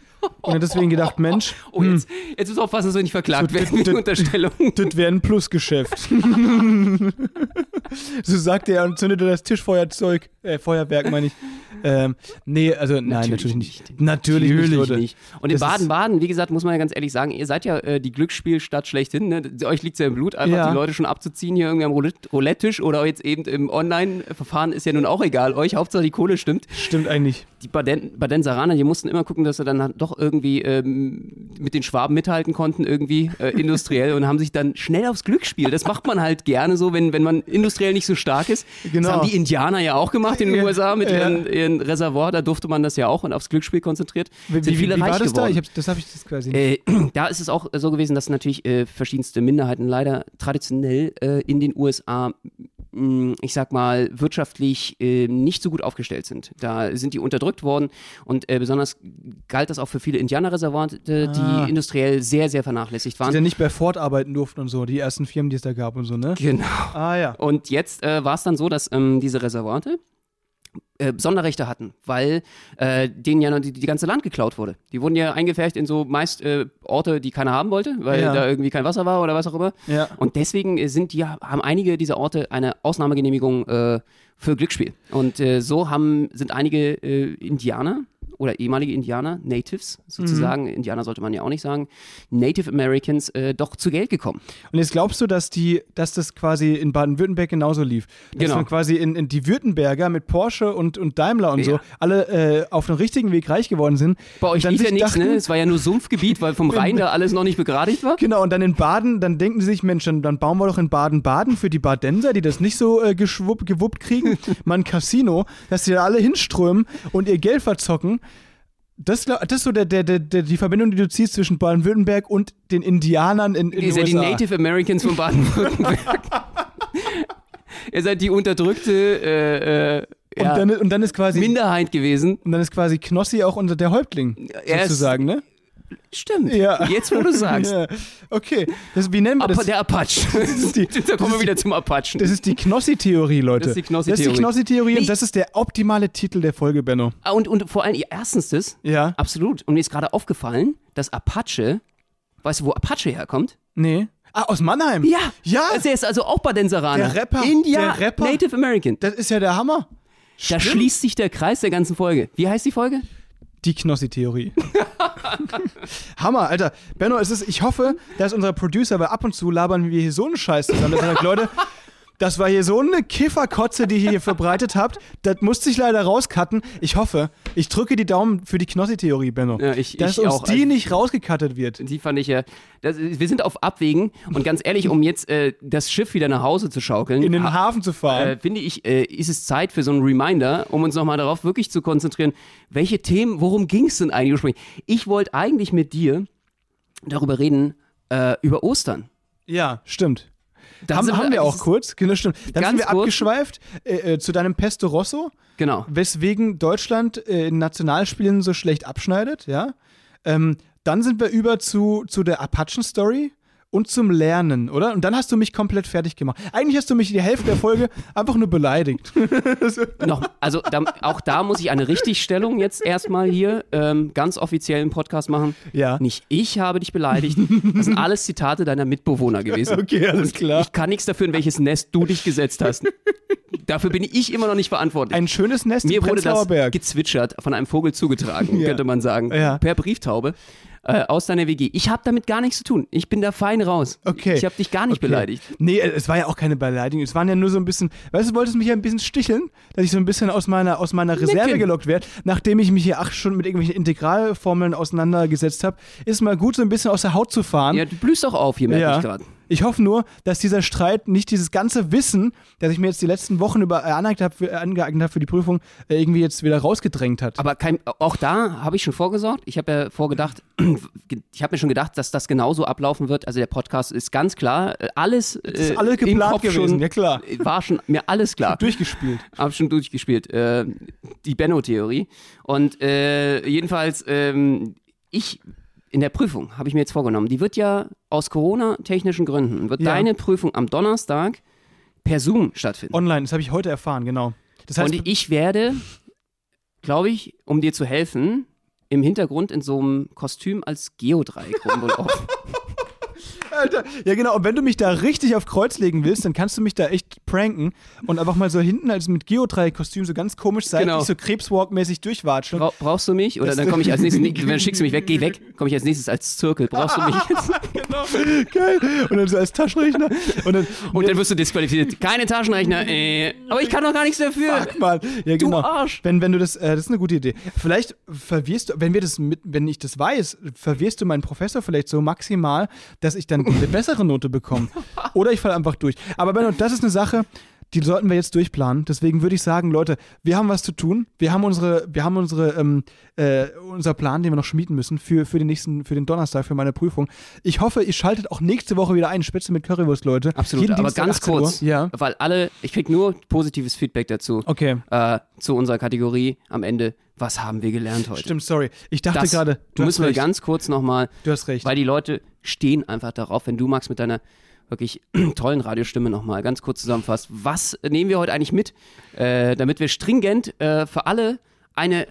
Und hat deswegen gedacht, Mensch, Oh, jetzt, jetzt muss aufpassen, dass wir nicht verklagt werden wegen Unterstellung. das wäre ein Plusgeschäft. so sagt er und zündet er das Tischfeuerzeug, äh, Feuerwerk meine ich. Ähm, nee, also nein, natürlich nicht. Natürlich, nicht, Leute. nicht. Und in Das Baden-Baden, wie gesagt, muss man ja ganz ehrlich sagen, ihr seid ja äh, die Glücksspielstadt schlechthin. Ne? Euch liegt ja im Blut, einfach Ja. die Leute schon abzuziehen hier irgendwie am Roulette- Roulette-Tisch oder jetzt eben im Online-Verfahren ist ja nun auch egal. Euch, Hauptsache die Kohle stimmt. Stimmt eigentlich. Die Baden Badenseraner, die mussten immer gucken, dass sie dann halt irgendwie ähm, mit den Schwaben mithalten konnten, irgendwie äh, industriell und haben sich dann schnell aufs Glücksspiel. Das macht man halt gerne so, wenn, wenn man industriell nicht so stark ist. Genau. Das haben die Indianer ja auch gemacht in den USA mit ja. ihren, ihren Reservoir, da durfte man das ja auch und aufs Glücksspiel konzentriert. Wie, Sind wie, wie viele war das da? geworden. Ich hab, das habe ich das quasi nicht. Äh, da ist es auch so gewesen, dass natürlich äh, verschiedenste Minderheiten leider traditionell äh, in den USA, ich sag mal, wirtschaftlich äh, nicht so gut aufgestellt sind. Da sind die unterdrückt worden und äh, besonders galt das auch für viele Indianerreservate, Ah. die industriell sehr, sehr vernachlässigt Die waren. ja nicht bei Ford arbeiten durften und so, die ersten Firmen, die es da gab und so, ne? Genau. Ah ja. Und jetzt äh, war es dann so, dass ähm, diese Reservate äh, Sonderrechte hatten, weil äh, denen ja noch die, die ganze Land geklaut wurde. Die wurden ja eingefärbt in so meist äh, Orte, die keiner haben wollte, weil Ja. da irgendwie kein Wasser war oder was auch immer. Ja. Und deswegen äh, sind die, haben einige dieser Orte eine Ausnahmegenehmigung äh, für Glücksspiel. Und äh, so haben, sind einige Indianer oder ehemalige Indianer, Natives sozusagen, Mhm. Indianer sollte man ja auch nicht sagen, Native Americans äh, doch zu Geld gekommen. Und jetzt glaubst du, dass die, dass das quasi in Baden-Württemberg genauso lief? Dass Genau. dann quasi in, in die Württemberger mit Porsche und, und Daimler und so Ja. alle äh, auf dem richtigen Weg reich geworden sind. Bei euch lief ja nichts, ne? Es war ja nur Sumpfgebiet, weil vom Rhein da alles noch nicht begradigt war. Genau, und dann in Baden, dann denken sie sich, Mensch, dann, dann bauen wir doch in Baden-Baden für die Badenser, die das nicht so äh, gewuppt kriegen, mal ein Casino, dass sie da alle hinströmen und ihr Geld verzocken. Das, das ist so der, der, der, die Verbindung, die du ziehst zwischen Baden-Württemberg und den Indianern in, in Ihr seid die. Native Americans von Baden-Württemberg. Ihr seid die unterdrückte äh, äh, und, ja, dann, und dann ist quasi Minderheit gewesen. und dann ist quasi Knossi auch unter der Häuptling, sozusagen, ne? Stimmt. Ja. Jetzt, wo du sagst. Ja. Okay, das, wie nennen wir Apa, das? der Apache. ist die- da kommen wir wieder zum Apachen. Das ist die Knossi-Theorie, Leute. Das ist die Knossi-Theorie. Das ist die Knossi-Theorie Nee. und das ist der optimale Titel der Folge, Benno. Ah, und, und vor allem, ja, erstens das, Ja? absolut. Und mir ist gerade aufgefallen, dass Apache, weißt du, wo Apache herkommt? Nee. Ah, aus Mannheim? Ja. Ja. Also er ist also auch Badenseraner. Der Rapper. India, Der Rapper. Native American. Das ist ja der Hammer. Da schließt sich der Kreis der ganzen Folge. Wie heißt die Folge? Die Knossi-Theorie. Hammer, Alter. Benno, es ist, ich hoffe, dass unser Producer, weil ab und zu labern wir hier so einen Scheiß zusammen, dass er sagt, Leute, das war hier so eine Kifferkotze, die ihr hier verbreitet habt. Das musste ich leider rauscutten. Ich hoffe, ich drücke die Daumen für die Knossi-Theorie, Benno. Ja, ich- dass ich uns auch. die Also- nicht rausgecuttet wird. Die fand ich ja. Das, wir sind auf Abwägen und ganz ehrlich, um jetzt äh, das Schiff wieder nach Hause zu schaukeln, In den ha- Hafen zu fahren. äh, finde ich, äh, ist es Zeit für so einen Reminder, um uns nochmal darauf wirklich zu konzentrieren, welche Themen, worum ging es denn eigentlich ursprünglich? Ich wollte eigentlich mit dir darüber reden, äh, über Ostern. ja, stimmt. Da haben, sind haben wir auch das ist- kurz, genau, stimmt. Dann sind wir kurz. abgeschweift äh, äh, zu deinem Pesto Rosso, Genau. weswegen Deutschland äh, in Nationalspielen so schlecht abschneidet, ja. Ähm, dann sind wir über zu, zu der Apachen-Story und zum Lernen, oder? Und dann hast du mich komplett fertig gemacht. Eigentlich hast du mich die Hälfte der Folge einfach nur beleidigt. Noch, also da, auch da muss ich eine Richtigstellung jetzt erstmal hier ähm, ganz offiziell im Podcast machen. Ja. Nicht ich habe dich beleidigt. Das sind alles Zitate deiner Mitbewohner gewesen. Okay, alles klar. Ich kann nichts dafür, in welches Nest du dich gesetzt hast. Dafür bin ich immer noch nicht verantwortlich. Ein schönes Nest Mir wurde das gezwitschert, von einem Vogel zugetragen, Ja. könnte man sagen. Ja. Per Brieftaube. Äh, aus deiner WG. Ich habe damit gar nichts zu tun. Ich bin da fein raus. Okay. Ich habe dich gar nicht Okay. beleidigt. Nee, es war ja auch keine Beleidigung. Es waren ja nur so ein bisschen, weißt du, du wolltest mich ja ein bisschen sticheln, dass ich so ein bisschen aus meiner, aus meiner Reserve Necken. gelockt werde. Nachdem ich mich hier acht Stunden mit irgendwelchen Integralformeln auseinandergesetzt habe, ist mal gut, so ein bisschen aus der Haut zu fahren. Ja, du blühst auch auf hier, merke ich gerade. Ich hoffe nur, dass dieser Streit nicht dieses ganze Wissen, das ich mir jetzt die letzten Wochen über äh, aneignet habe für, angeeignet habe für die Prüfung, äh, irgendwie jetzt wieder rausgedrängt hat. Aber kein, auch da habe ich schon vorgesorgt. Ich habe ja vorgedacht, ich habe mir schon gedacht, dass das genauso ablaufen wird. Also der Podcast ist ganz klar, äh, alles äh, ist alles im geplant gewesen, schon, ja klar. äh, War schon mir alles klar. Durchgespielt. Hab schon durchgespielt. Äh, die Benno-Theorie. Und äh, jedenfalls, ähm, ich in der Prüfung habe ich mir jetzt vorgenommen, die wird ja aus Corona-technischen Gründen, wird Ja. deine Prüfung am Donnerstag per Zoom stattfinden. Online, das habe ich heute erfahren, genau. Das heißt, Und ich werde, glaube ich, um dir zu helfen, im Hintergrund in so einem Kostüm als Geodreieck rumlaufen. Alter, ja genau, und wenn du mich da richtig auf Kreuz legen willst, dann kannst du mich da echt pranken und einfach mal so hinten als mit Geodreieck-Kostüm so ganz komisch seitlich Genau. so Krebswalk-mäßig durchwatscheln. Bra brauchst du mich? Oder Das- dann komme ich als nächstes, dann schickst du mich weg, geh weg, komme ich als nächstes als Zirkel. Brauchst du mich jetzt? genau, geil. Und dann so als Taschenrechner. Und dann, Und dann wirst du disqualifiziert. Keine Taschenrechner, äh, aber ich kann doch gar nichts dafür. Fuck, Mann. Ja, genau. Arsch. Wenn, wenn du das, äh, das ist eine gute Idee. Vielleicht verwirrst du, wenn wir das mit, wenn ich das weiß, verwirrst du meinen Professor vielleicht so maximal, dass ich dann eine bessere Note bekomme. Oder ich falle einfach durch. Aber Benno, das ist eine Sache, die sollten wir jetzt durchplanen. Deswegen würde ich sagen, Leute, wir haben was zu tun. Wir haben unsere, wir haben unsere, ähm, äh, unser Plan, den wir noch schmieden müssen für, für den nächsten, für den Donnerstag, für meine Prüfung. Ich hoffe, ihr schaltet auch nächste Woche wieder ein, Spitze mit Currywurst, Leute. Absolut, Jeden aber Dienstag ganz 18 Uhr. kurz, Ja. weil alle, ich krieg nur positives Feedback dazu, Okay. äh, zu unserer Kategorie am Ende. Was haben wir gelernt heute? Stimmt, sorry. Ich dachte gerade, du müssen wir recht. ganz kurz nochmal, Du hast recht. weil die Leute stehen einfach darauf, wenn du, Max, mit deiner wirklich tollen Radiostimme nochmal ganz kurz zusammenfasst. Was nehmen wir heute eigentlich mit, äh, damit wir stringent äh, für alle eine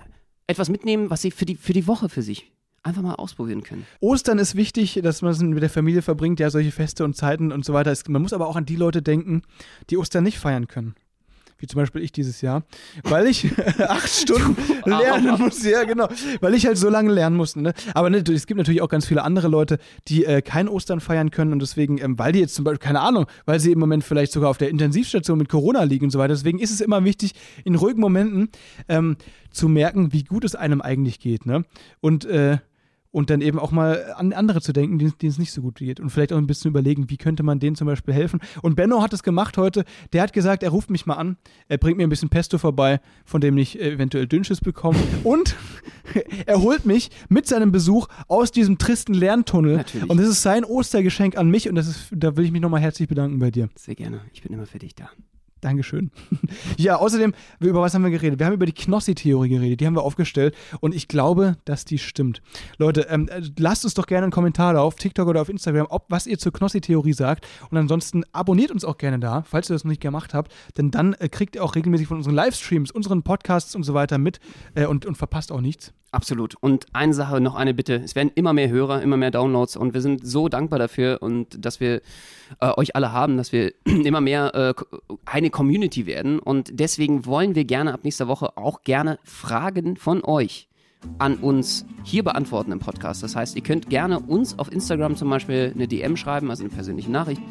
etwas mitnehmen, was sie für die, für die Woche für sich einfach mal ausprobieren können. Ostern ist wichtig, dass man es mit der Familie verbringt, ja, solche Feste und Zeiten und so weiter. Man muss aber auch an die Leute denken, die Ostern nicht feiern können. Wie zum Beispiel ich dieses Jahr. Weil ich acht Stunden lernen muss. Ja, genau. Weil ich halt so lange lernen musste. Ne? Aber ne, es gibt natürlich auch ganz viele andere Leute, die äh, kein Ostern feiern können und deswegen, ähm, weil die jetzt zum Beispiel, keine Ahnung, weil sie im Moment vielleicht sogar auf der Intensivstation mit Corona liegen und so weiter. Deswegen ist es immer wichtig, in ruhigen Momenten ähm, zu merken, wie gut es einem eigentlich geht. Ne? Und äh, und dann eben auch mal an andere zu denken, denen es nicht so gut geht. Und vielleicht auch ein bisschen überlegen, wie könnte man denen zum Beispiel helfen. Und Benno hat es gemacht heute. Der hat gesagt, er ruft mich mal an, er bringt mir ein bisschen Pesto vorbei, von dem ich eventuell Dünnschiss bekomme. Und er holt mich mit seinem Besuch aus diesem tristen Lerntunnel. Natürlich. Und das ist sein Ostergeschenk an mich. Und das ist, da will ich mich nochmal herzlich bedanken bei dir. Sehr gerne. Ich bin immer für dich da. Dankeschön. ja, außerdem, über was haben wir geredet? Wir haben über die Knossi-Theorie geredet, die haben wir aufgestellt und ich glaube, dass die stimmt. Leute, ähm, äh, lasst uns doch gerne einen Kommentar da auf TikTok oder auf Instagram, ob was ihr zur Knossi-Theorie sagt und ansonsten abonniert uns auch gerne da, falls ihr das noch nicht gemacht habt, denn dann äh, kriegt ihr auch regelmäßig von unseren Livestreams, unseren Podcasts und so weiter mit äh, und, und verpasst auch nichts. Absolut. Und eine Sache, noch eine Bitte. Es werden immer mehr Hörer, immer mehr Downloads und wir sind so dankbar dafür und dass wir äh, euch alle haben, dass wir immer mehr äh, eine Community werden. Und deswegen wollen wir gerne ab nächster Woche auch gerne Fragen von euch an uns hier beantworten im Podcast. Das heißt, ihr könnt gerne uns auf Instagram zum Beispiel eine DM schreiben, also eine persönliche Nachricht.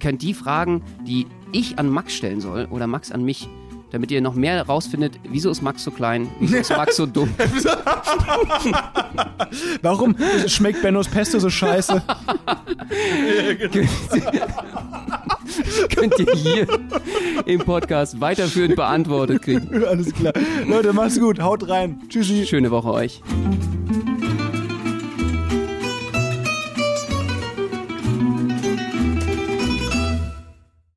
Könnt die Fragen, die ich an Max stellen soll oder Max an mich, damit ihr noch mehr rausfindet, wieso ist Max so klein, wieso ist Max so dumm. Warum schmeckt Bennos Pesto so scheiße? könnt ihr hier im Podcast weiterführend beantwortet kriegen. Alles klar. Leute, macht's gut. Haut rein. Tschüssi. Schöne Woche euch.